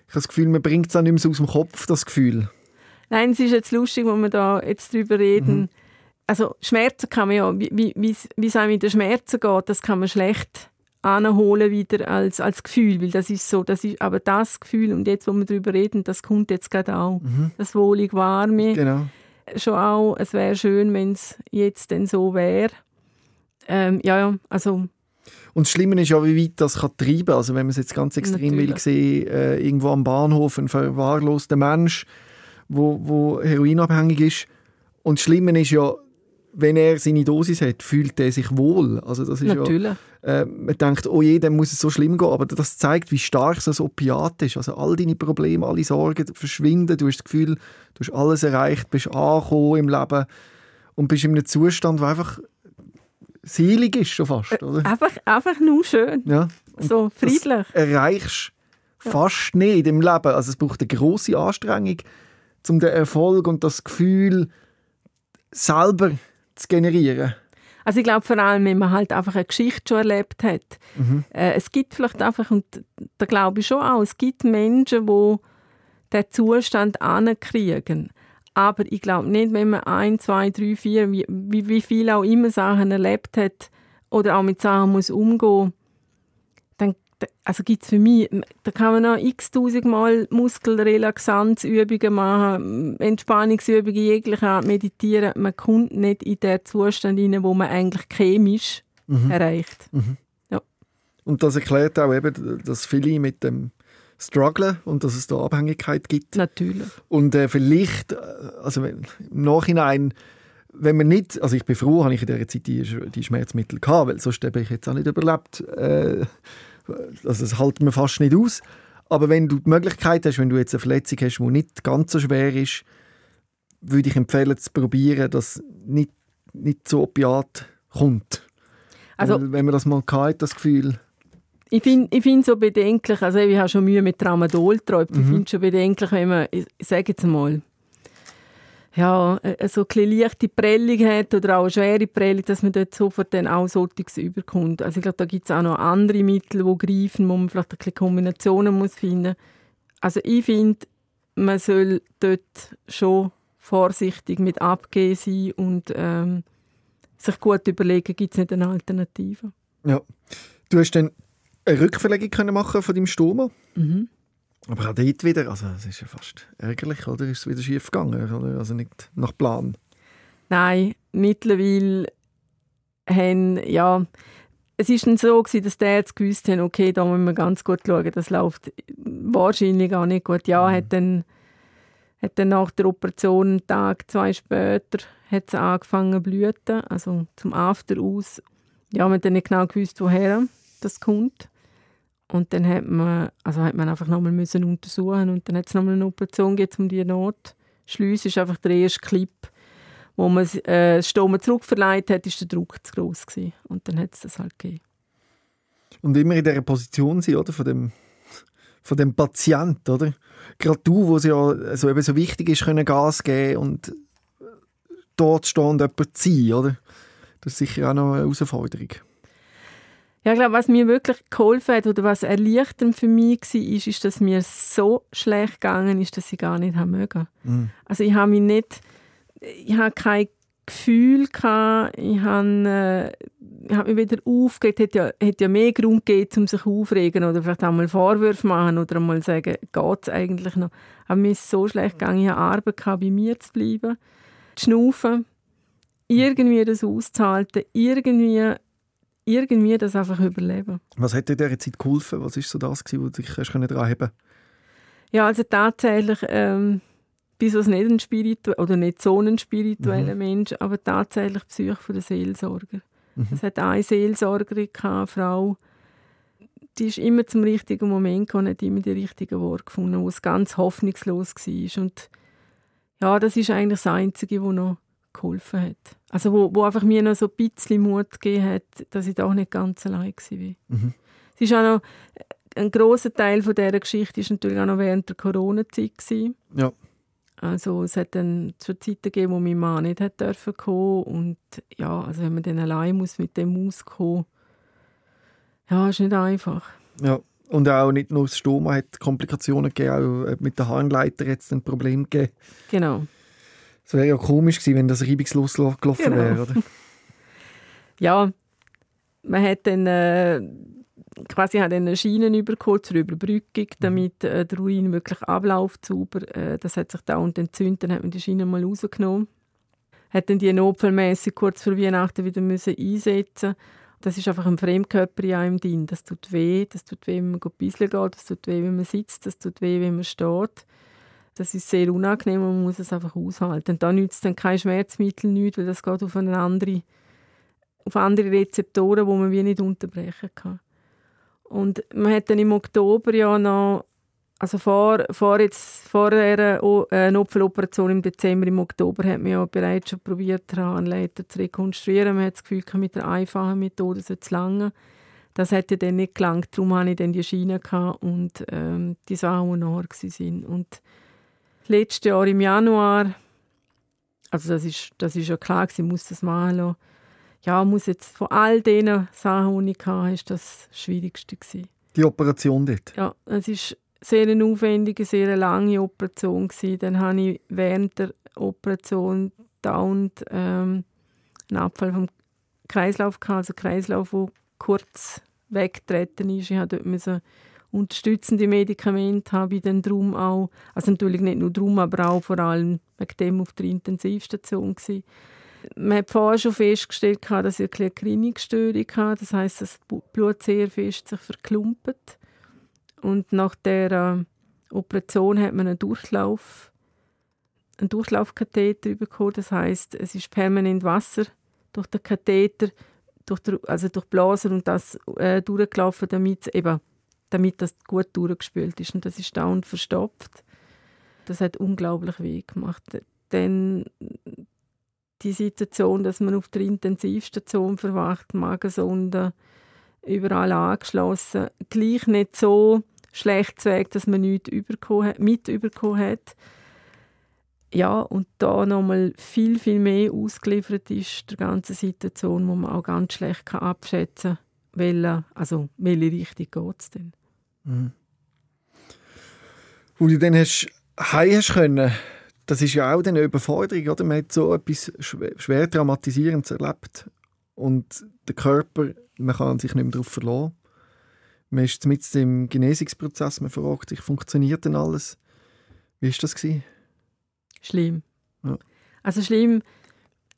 habe das Gefühl, man bringt es auch nicht mehr so aus dem Kopf, das Gefühl. Nein, es ist jetzt lustig, wo wir da jetzt drüber reden. Mhm. Also Schmerzen kann man ja, wie, wie, wie wie es einem mit den Schmerzen geht, das kann man schlecht anholen wieder als, als Gefühl, weil das ist so, das ist aber das Gefühl und jetzt, wo wir darüber reden, das kommt jetzt gerade auch. Das wohlig warme, Genau. schon auch, es wäre schön, wenn es jetzt denn so wäre. Ähm, ja, ja, also Und das Schlimme ist ja, wie weit das kann treiben kann. Also wenn man es jetzt ganz extrem will Natürlich. sehen, äh, irgendwo am Bahnhof ein verwahrloster Mensch, wo, wo heroinabhängig ist. Und das Schlimme ist ja, wenn er seine Dosis hat, fühlt er sich wohl. Also das ist Natürlich. Ja, äh, man denkt, oh je, dann muss es so schlimm gehen, aber das zeigt, wie stark so ein Opiat ist. Also all deine Probleme, alle Sorgen verschwinden, du hast das Gefühl, du hast alles erreicht, bist angekommen im Leben und bist in einem Zustand, der einfach selig ist schon fast, oder? Äh, einfach, einfach nur schön. Ja. so friedlich. Erreichst ja. fast nicht im Leben. Also es braucht eine große Anstrengung, um den Erfolg und das Gefühl selber zu generieren. Also ich glaube vor allem, wenn man halt einfach eine Geschichte schon erlebt hat. Mhm. Äh, es gibt vielleicht einfach, und da glaube ich schon auch, es gibt Menschen, die diesen Zustand ankriegen. Aber ich glaube nicht, wenn man ein, zwei, drei, vier, wie, wie viel auch immer Sachen erlebt hat oder auch mit Sachen muss umgehen, dann also gibt es für mich, da kann man noch x-tausend Mal Muskelrelaxanzübungen machen, Entspannungsübungen jeglicher Art meditieren. Man kommt nicht in den Zustand hinein, wo man eigentlich chemisch mhm. erreicht. Mhm. Ja. Und das erklärt auch eben, dass viele mit dem strugglen und dass es da Abhängigkeit gibt. Natürlich. Und äh, vielleicht, äh, also im Nachhinein, wenn man nicht, also ich bin froh, habe ich in dieser Zeit die, die Schmerzmittel gehabt, weil sonst habe ich jetzt auch nicht überlebt. Äh, also das hält man fast nicht aus. Aber wenn du die Möglichkeit hast, wenn du jetzt eine Verletzung hast, die nicht ganz so schwer ist, würde ich empfehlen, zu probieren, dass nicht, nicht so Opiat kommt. Also, wenn man das mal hat, das Gefühl, ich finde ich find so bedenklich, also ich habe schon Mühe mit Tramadol geträumt, mhm. ich finde es schon bedenklich, wenn man, ich sage jetzt mal, ja, äh, so eine leichte Prellung hat oder auch eine schwere Prellung, dass man dort sofort dann auch solches überkommt. Also ich glaube, da gibt es auch noch andere Mittel, die greifen, wo man vielleicht ein bisschen Kombinationen muss finden Also ich finde, man soll dort schon vorsichtig mit abgehen sein und ähm, sich gut überlegen, gibt es nicht eine Alternative. Ja. Du hast dann eine Rückverlegung können machen von deinem Stoma. Mhm. Aber auch dort wieder, also es ist ja fast ärgerlich, oder? Ist es wieder schief gegangen, oder? Also nicht nach Plan. Nein, mittlerweile haben, ja, es ist dann so gewesen, dass die jetzt gewusst haben, okay, da müssen wir ganz gut schauen, das läuft wahrscheinlich auch nicht gut. Ja, mhm. hat dann hat dann nach der Operation einen Tag, zwei später, hat es angefangen zu blüten, also zum After aus. Ja, man hat dann nicht genau gewusst, woher das kommt. Und dann hat man, also hat man einfach nochmal müssen untersuchen und dann hat es nochmal eine Operation gegeben, um die Notschleusse. ist einfach der erste Clip, wo man äh, das Stoma zurückverleiht hat, ist der Druck zu groß gewesen. Und dann hat es das halt gegeben. Und immer in dieser Position sein, oder? Von dem, von dem Patient, oder? Gerade du, wo es ja also eben so wichtig ist, können Gas geben und dort stehen und jemanden ziehen, oder? Das ist sicher auch noch eine Herausforderung. Ja, ich glaube, was mir wirklich geholfen hat oder was erleichternd für mich war, ist, ist, dass mir so schlecht gegangen ist, dass ich gar nicht haben mögen. Mhm. Also ich habe mich nicht, ich habe kein Gefühl gehabt, ich habe, äh, ich habe mich wieder aufgeregt, es ja, hätte ja mehr Grund gegeben, um sich aufregen oder vielleicht auch mal Vorwürfe machen oder mal sagen, geht es eigentlich noch. Aber mir ist so schlecht gegangen, ich habe Arbeit gehabt, bei mir zu bleiben, zu schnaufen, irgendwie das auszuhalten, irgendwie irgendwie das einfach überleben. Was hat dir in dieser Zeit geholfen? Was war so das, was du dich daran haben Ja, also tatsächlich ähm, bist du nicht ein spirituell oder nicht so ein spiritueller mhm. Mensch, aber tatsächlich die Psyche von der Seelsorger. Mhm. Es hat eine Seelsorgerin, eine Frau, die ist immer zum richtigen Moment gekommen, hat immer die richtigen Worte gefunden, wo es ganz hoffnungslos war. Und ja, das ist eigentlich das Einzige, was noch geholfen hat. Also wo, wo einfach mir noch so ein bisschen Mut gegeben hat, dass ich da auch nicht ganz allein war. Mhm. Es ist auch noch, ein großer Teil von dieser Geschichte ist natürlich auch noch während der Corona-Zeit. Ja. Also es hat dann schon Zeiten gegeben, wo mein Mann nicht hat dürfen kommen und ja, also wenn man dann allein muss mit dem auskommen, ja, ist nicht einfach. Ja, und auch nicht nur das Stoma hat Komplikationen gegeben, auch äh, mit der Harnleiter hat es ein Problem gegeben. Genau. Es wäre ja komisch gewesen, wenn das reibungslos gelaufen genau. wäre, oder? ja, man hat dann äh, quasi hat eine Schienen übergeholt zur Überbrückung, mhm. damit äh, der Urin wirklich abläuft sauber. Äh, das hat sich da und entzündet, dann hat man die Schiene mal rausgenommen. Hat dann die notfallmäßig kurz vor Weihnachten wieder müssen einsetzen das ist einfach ein Fremdkörper in einem drin. Das tut weh, das tut weh, wenn man ein bisschen geht, das tut weh, wenn man sitzt, das tut weh, wenn man steht. Das ist sehr unangenehm und man muss es einfach aushalten. Da nützt dann kein Schmerzmittel nichts, weil das geht auf eine andere, auf andere Rezeptoren, wo man wie nicht unterbrechen kann. Und man hat dann im Oktober ja noch, also vor, vor, jetzt, vor einer äh, Notfalloperation im Dezember, im Oktober, hat man ja bereits schon probiert, den Harnleiter zu rekonstruieren. Man hat das Gefühl, mit der einfachen Methode sollte es lange. Das hätte dann nicht gelangt. Darum hatte ich dann die Schiene und ähm, die Sachen, die nachher waren. Und letztes Jahr im Januar, also das ist, das ist ja klar, ich muss das machen lassen. Ja, muss jetzt von all diesen Sachen, die ich hatte, ist das, das Schwierigste gewesen. Die Operation dort? Ja, es ist sehr eine aufwendige, sehr lange Operation gewesen. Dann habe ich während der Operation dauernd ähm, einen Abfall vom Kreislauf gehabt, also Kreislauf, der kurz weggetreten ist. Ich musste unterstützende Medikamente haben, dann drum auch, also natürlich nicht nur drum, aber auch vor allem wegen dem auf der Intensivstation gewesen. Man hat vorher schon festgestellt, dass ich eine Klinikstörung hatte. Das heißt, das Blut sehr fest sich verklumpert. Und nach der äh, Operation hat man einen Durchlauf, einen Durchlaufkatheter bekommen. Das heißt, es ist permanent Wasser durch den Katheter, durch, der, also durch Blaser und das äh, durchgelaufen, damit eben damit das gut durchgespült ist. Und das ist dauernd verstopft. Das hat unglaublich weh gemacht. Denn die Situation, dass man auf der Intensivstation verwacht, Magensonde überall angeschlossen, gleich nicht so schlecht Weg, dass man nichts mitbekommen hat. Ja, und da nochmal viel, viel mehr ausgeliefert ist der ganzen Situation, wo man auch ganz schlecht abschätzen kann, welche, also welche Richtung geht es denn. Mhm. Wo du dann hast, heim hast können, das ist ja auch eine Überforderung, oder? Man hat so etwas schwer Traumatisierendes erlebt und der Körper, man kann sich nicht mehr darauf verlassen. Man ist mit im Genesungsprozess, man fragt sich, funktioniert denn alles? Wie war das? Gewesen? Schlimm. Ja. Also schlimm,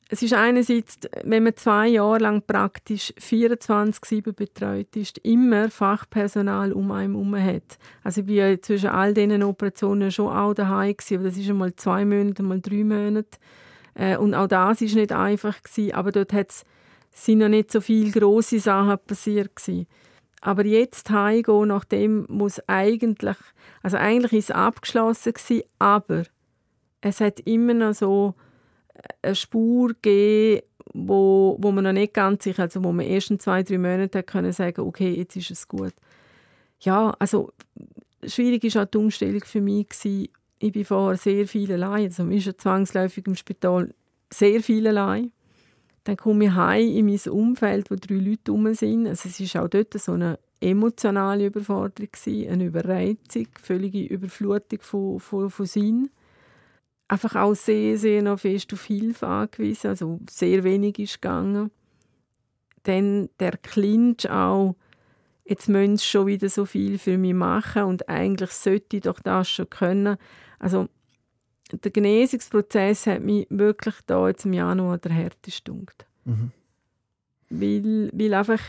es ist einerseits, wenn man zwei Jahre lang praktisch 24-7 betreut ist, immer Fachpersonal um einen herum hat. Also ich war zwischen all diesen Operationen schon auch daheim gewesen, aber das ist einmal zwei Monate, einmal drei Monate. Äh, und auch das ist nicht einfach gewesen, aber dort hat's, sind noch nicht so viele grosse Sachen passiert gewesen. Aber jetzt heimgehen, nachdem muss eigentlich, also eigentlich ist es abgeschlossen gewesen, aber es hat immer noch so eine Spur gegeben, wo, wo man noch nicht ganz sicher, also wo man erst in zwei, drei Monaten können sagen, okay, jetzt ist es gut. Ja, also schwierig war auch die Umstellung für mich. Gewesen. Ich bin vorher sehr viel allein, also man ist ja zwangsläufig im Spital sehr viel allein. Dann komme ich heim in mein Umfeld, wo drei Leute rum sind. Also es war auch dort so eine emotionale Überforderung, gewesen, eine Überreizung, völlige Überflutung von, von, von Sinn einfach auch sehr, sehr noch fest auf Hilfe angewiesen, also sehr wenig ist gegangen. Dann der Clinch auch, jetzt müssen sie schon wieder so viel für mich machen und eigentlich sollte ich doch das schon können. Also der Genesungsprozess hat mich wirklich da jetzt im Januar der härteste gedunkt. Mhm. Weil, weil einfach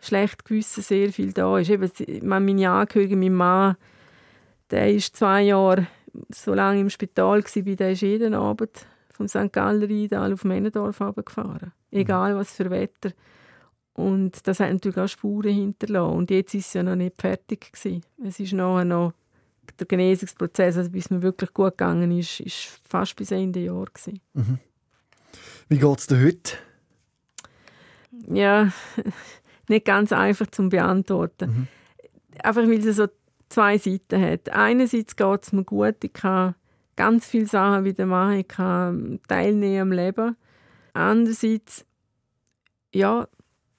schlecht Gewissen sehr viel da ist. Eben, meine Angehörigen, mein Mann, der ist zwei Jahre so lange im Spital war, der ist jeden Abend vom St. Galler Rheindal auf Männendorf gefahren. Egal was für Wetter. Und das hat natürlich auch Spuren hinterlassen. Und jetzt ist es ja noch nicht fertig gewesen. Es ist nachher noch der Genesungsprozess, also bis mir wirklich gut gegangen ist, ist fast bis Ende Jahr gewesen. Mhm. Wie geht es dir heute? Ja, nicht ganz einfach zu beantworten. Mhm. Einfach weil es so zwei Seiten hat. Einerseits geht es mir gut, ich kann ganz viele Sachen wieder machen, ich kann teilnehmen am Leben. Andererseits, ja,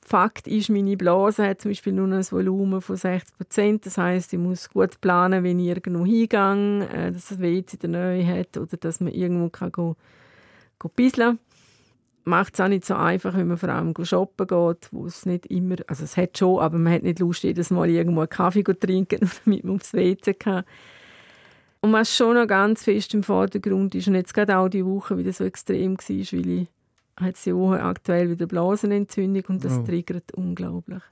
Fakt ist, meine Blase hat zum Beispiel nur ein Volumen von 60 Prozent. Das heißt, ich muss gut planen, wenn ich irgendwo hingehe, äh, dass das WC in der Nähe hat oder dass man irgendwo kann go, go macht es auch nicht so einfach, wenn man vor allem shoppen geht, wo es nicht immer, also es hat schon, aber man hat nicht Lust, jedes Mal irgendwo einen Kaffee zu trinken, damit man aufs WC kann. Und was schon noch ganz fest im Vordergrund ist, und jetzt gerade auch die Woche wieder so extrem war, weil ich hat Woche aktuell wieder Blasenentzündung und das oh. triggert unglaublich.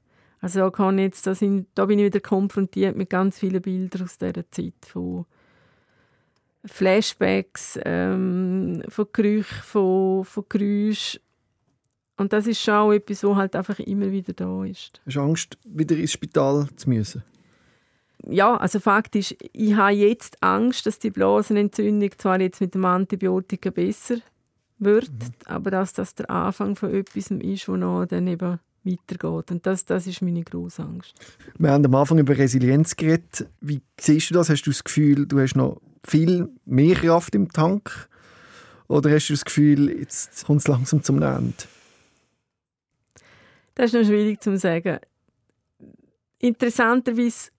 Also da, kann jetzt, da, sind, da bin ich wieder konfrontiert mit ganz vielen Bildern aus dieser Zeit von Flashbacks ähm, von Gerüchen, von, von Geräuschen. Und das ist schon auch etwas, was halt einfach immer wieder da ist. Hast du Angst, wieder ins Spital zu müssen? Ja, also faktisch, ich habe jetzt Angst, dass die Blasenentzündung zwar jetzt mit dem Antibiotika besser wird, mhm. aber dass das der Anfang von etwas ist, wo noch dann eben weitergeht. Und das, das ist meine grosse Angst. Wir haben am Anfang über Resilienz geredet. Wie siehst du das? Hast du das Gefühl, du hast noch viel mehr Kraft im Tank? Oder hast du das Gefühl, jetzt kommt es langsam zum Ende? Das ist noch schwierig zu sagen. Interessanterweise,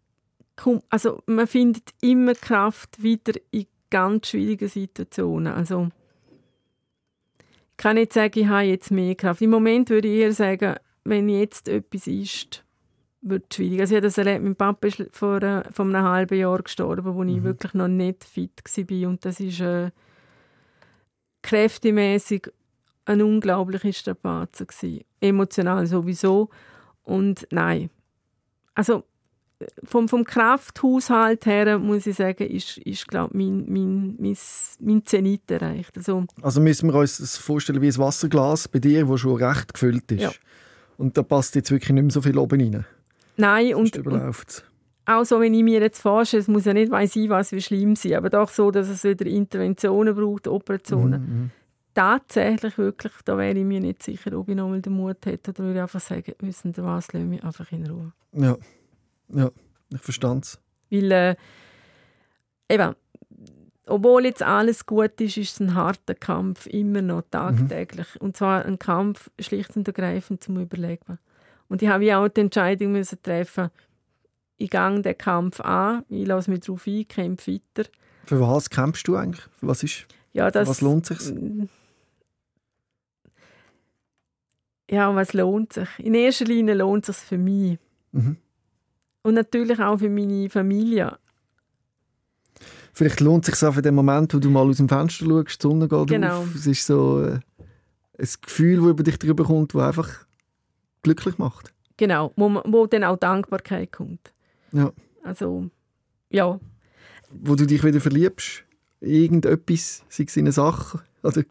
also man findet immer Kraft wieder in ganz schwierigen Situationen. Also ich kann nicht sagen, ich habe jetzt mehr Kraft. Im Moment würde ich eher sagen, wenn jetzt etwas ist, wird schwierig. Also ich habe das erlebt, mein Papa ist vor, äh, vor einem halben Jahr gestorben, wo mhm. ich wirklich noch nicht fit war. Und das ist äh, kräftemäßig eine unglaubliche Strapaze gewesen. Emotional sowieso. Und nein. Also vom, vom Krafthaushalt her muss ich sagen, ist, ist glaube mein, mein, mein, mein Zenit erreicht. Also, also müssen wir uns das vorstellen wie ein Wasserglas bei dir, das schon recht gefüllt ist. Ja. Und da passt jetzt wirklich nicht mehr so viel oben rein. Nein, und, und auch so, wenn ich mir jetzt vorstelle, es muss ja nicht weiss ich was wie schlimm sein, aber doch so, dass es wieder Interventionen braucht, Operationen. Mhm. mhm. Tatsächlich wirklich, da wäre ich mir nicht sicher, ob ich nochmal den Mut hätte, oder würde ich einfach sagen, wissen Sie was, lassen mich einfach in Ruhe. Ja, ja ich verstehe es. Weil, äh, eben, obwohl jetzt alles gut ist, ist es ein harter Kampf, immer noch tagtäglich. Mhm. Und zwar ein Kampf schlicht und ergreifend zum Überlegen. Und ich habe ja auch die Entscheidung müssen treffen, ich gehe den Kampf an, ich lasse mich darauf ein, kämpfe weiter. Für was kämpfst du eigentlich? Für was ist? Ja, das, was lohnt sich? Ja, was lohnt sich? In erster Linie lohnt es sich für mich. Mhm. Und natürlich auch für meine Familie. Vielleicht lohnt es sich auch für den Moment, wo du mal aus dem Fenster schaust, die Sonne geht genau. auf. Es ist so äh, ein Gefühl, das über dich drüber kommt, das einfach glücklich macht. Genau, wo, wo dann auch Dankbarkeit kommt. Ja. Also, ja. Wo du dich wieder verliebst, irgendetwas, sei es in eine Sache, oder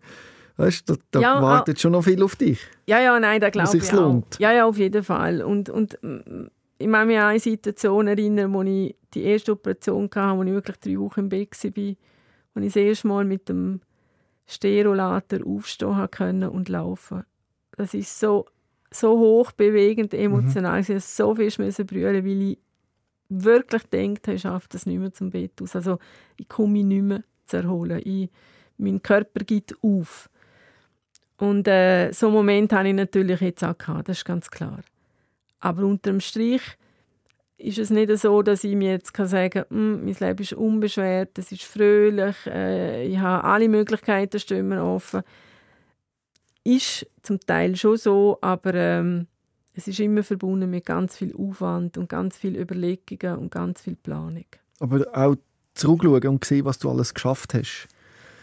weißt, da, da ja, wartet ah, schon noch viel auf dich. Ja, ja, nein, da glaube ich lohnt. auch. Ja, ja, auf jeden Fall. Und, und mm, ich kann mich an eine Situation erinnern, wo ich die erste Operation hatte, wo ich wirklich drei Wochen im Bett war, wo ich das erste Mal mit dem Sterolator aufstehen konnte und laufen. Das ist so, so hochbewegend, emotional. Mhm. Ich so viel müssen brüllen, weil ich wirklich denke, ich schaffe das nicht mehr zum Bett aus. Also ich komme mich nicht mehr zu erholen. Ich, mein Körper gibt auf. Und äh, so einen Moment habe ich natürlich jetzt auch gehabt, das ist ganz klar. Aber unterm Strich ist es nicht so, dass ich mir jetzt sagen kann, hm, mein Leben ist unbeschwert, es ist fröhlich, äh, ich habe alle Möglichkeiten stehen offen. Ist zum Teil schon so, aber ähm, es ist immer verbunden mit ganz viel Aufwand und ganz viel Überlegungen und ganz viel Planung. Aber auch zurückschauen und sehen, was du alles geschafft hast.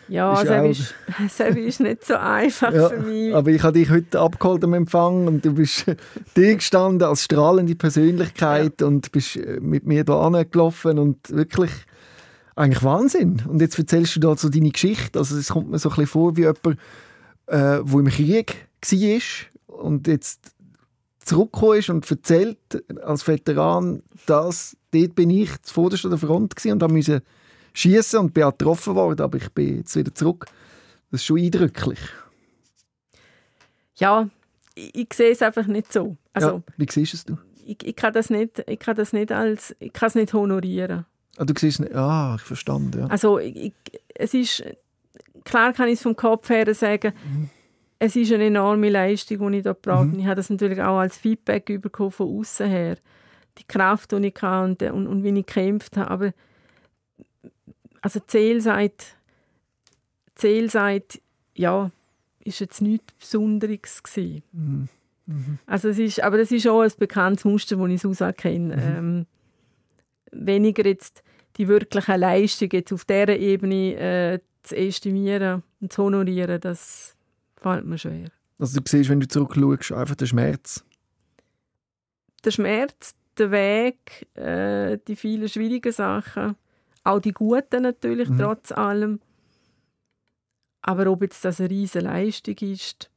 Ja, das ist, ist nicht so einfach ja, für mich. Aber ich habe dich heute abgeholt am Empfang und du bist dir gestanden als strahlende Persönlichkeit ja. und bist äh, mit mir da gelaufen und wirklich eigentlich Wahnsinn. Und jetzt erzählst du da so deine Geschichte. Also es kommt mir so ein bisschen vor wie jemand, äh, wo im Krieg war und jetzt zurückgekommen ist und erzählt als Veteran, dass dort bin ich zuvorderst an der Front und musste schießen und bin auch getroffen worden, aber ich bin jetzt wieder zurück. Das ist schon eindrücklich. Ja, ich, ich sehe es einfach nicht so. Also, ja, wie siehst es du? Ich, ich, kann das nicht, ich kann das nicht als, ich kann es nicht honorieren. Ah, du siehst nicht, ah, ich verstanden, ja. Also, ich, es ist, klar kann ich es vom Kopf her sagen, mhm. es ist eine enorme Leistung, die ich da gebracht mhm. Ich habe das natürlich auch als Feedback bekommen von außen her. Die Kraft, die ich hatte und, und, und wie ich gekämpft habe. Aber also Ziel sagt, Ziel sagt, ja, ist jetzt nichts Besonderes gewesen. Mhm. Mhm. Also es ist, aber das ist auch ein bekanntes Muster, das ich so kenne. Mhm. Ähm, weniger jetzt die wirkliche Leistung jetzt auf dieser Ebene äh, zu estimieren und zu honorieren, das fällt mir schwer. Also du siehst, wenn du zurückschaust, einfach den Schmerz? Der Schmerz, der Weg, äh, die vielen schwierigen Sachen, Auch die Guten natürlich, Mhm. trotz allem. Aber ob jetzt das eine riesige Leistung ist,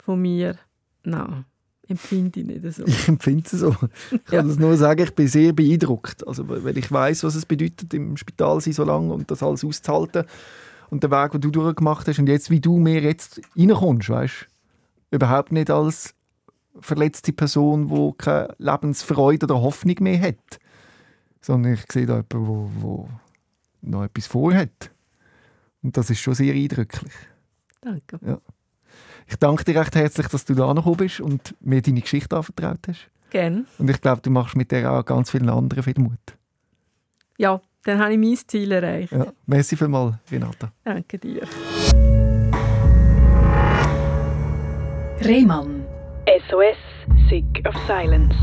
von mir, nein, empfinde ich nicht so. Ich empfinde es so. Ich Ja. kann das nur sagen, ich bin sehr beeindruckt. Also, weil ich weiß, was es bedeutet, im Spital sein so lange und das alles auszuhalten. Und der Weg, den du durchgemacht hast und jetzt, wie du mir jetzt reinkommst, weißt Überhaupt nicht als verletzte Person, die keine Lebensfreude oder Hoffnung mehr hat. Sondern ich sehe da jemanden, wo noch etwas vorhat. Und das ist schon sehr eindrücklich. Danke. Ich danke dir recht herzlich, dass du da gekommen bist und mir deine Geschichte anvertraut hast. Gern. Und ich glaube, du machst mit der auch ganz vielen anderen viel Mut. Ja, dann habe ich mein Ziel erreicht. Ja. Merci vielmals, Renata. Danke dir. Rehmann. SOS, Sick of Silence.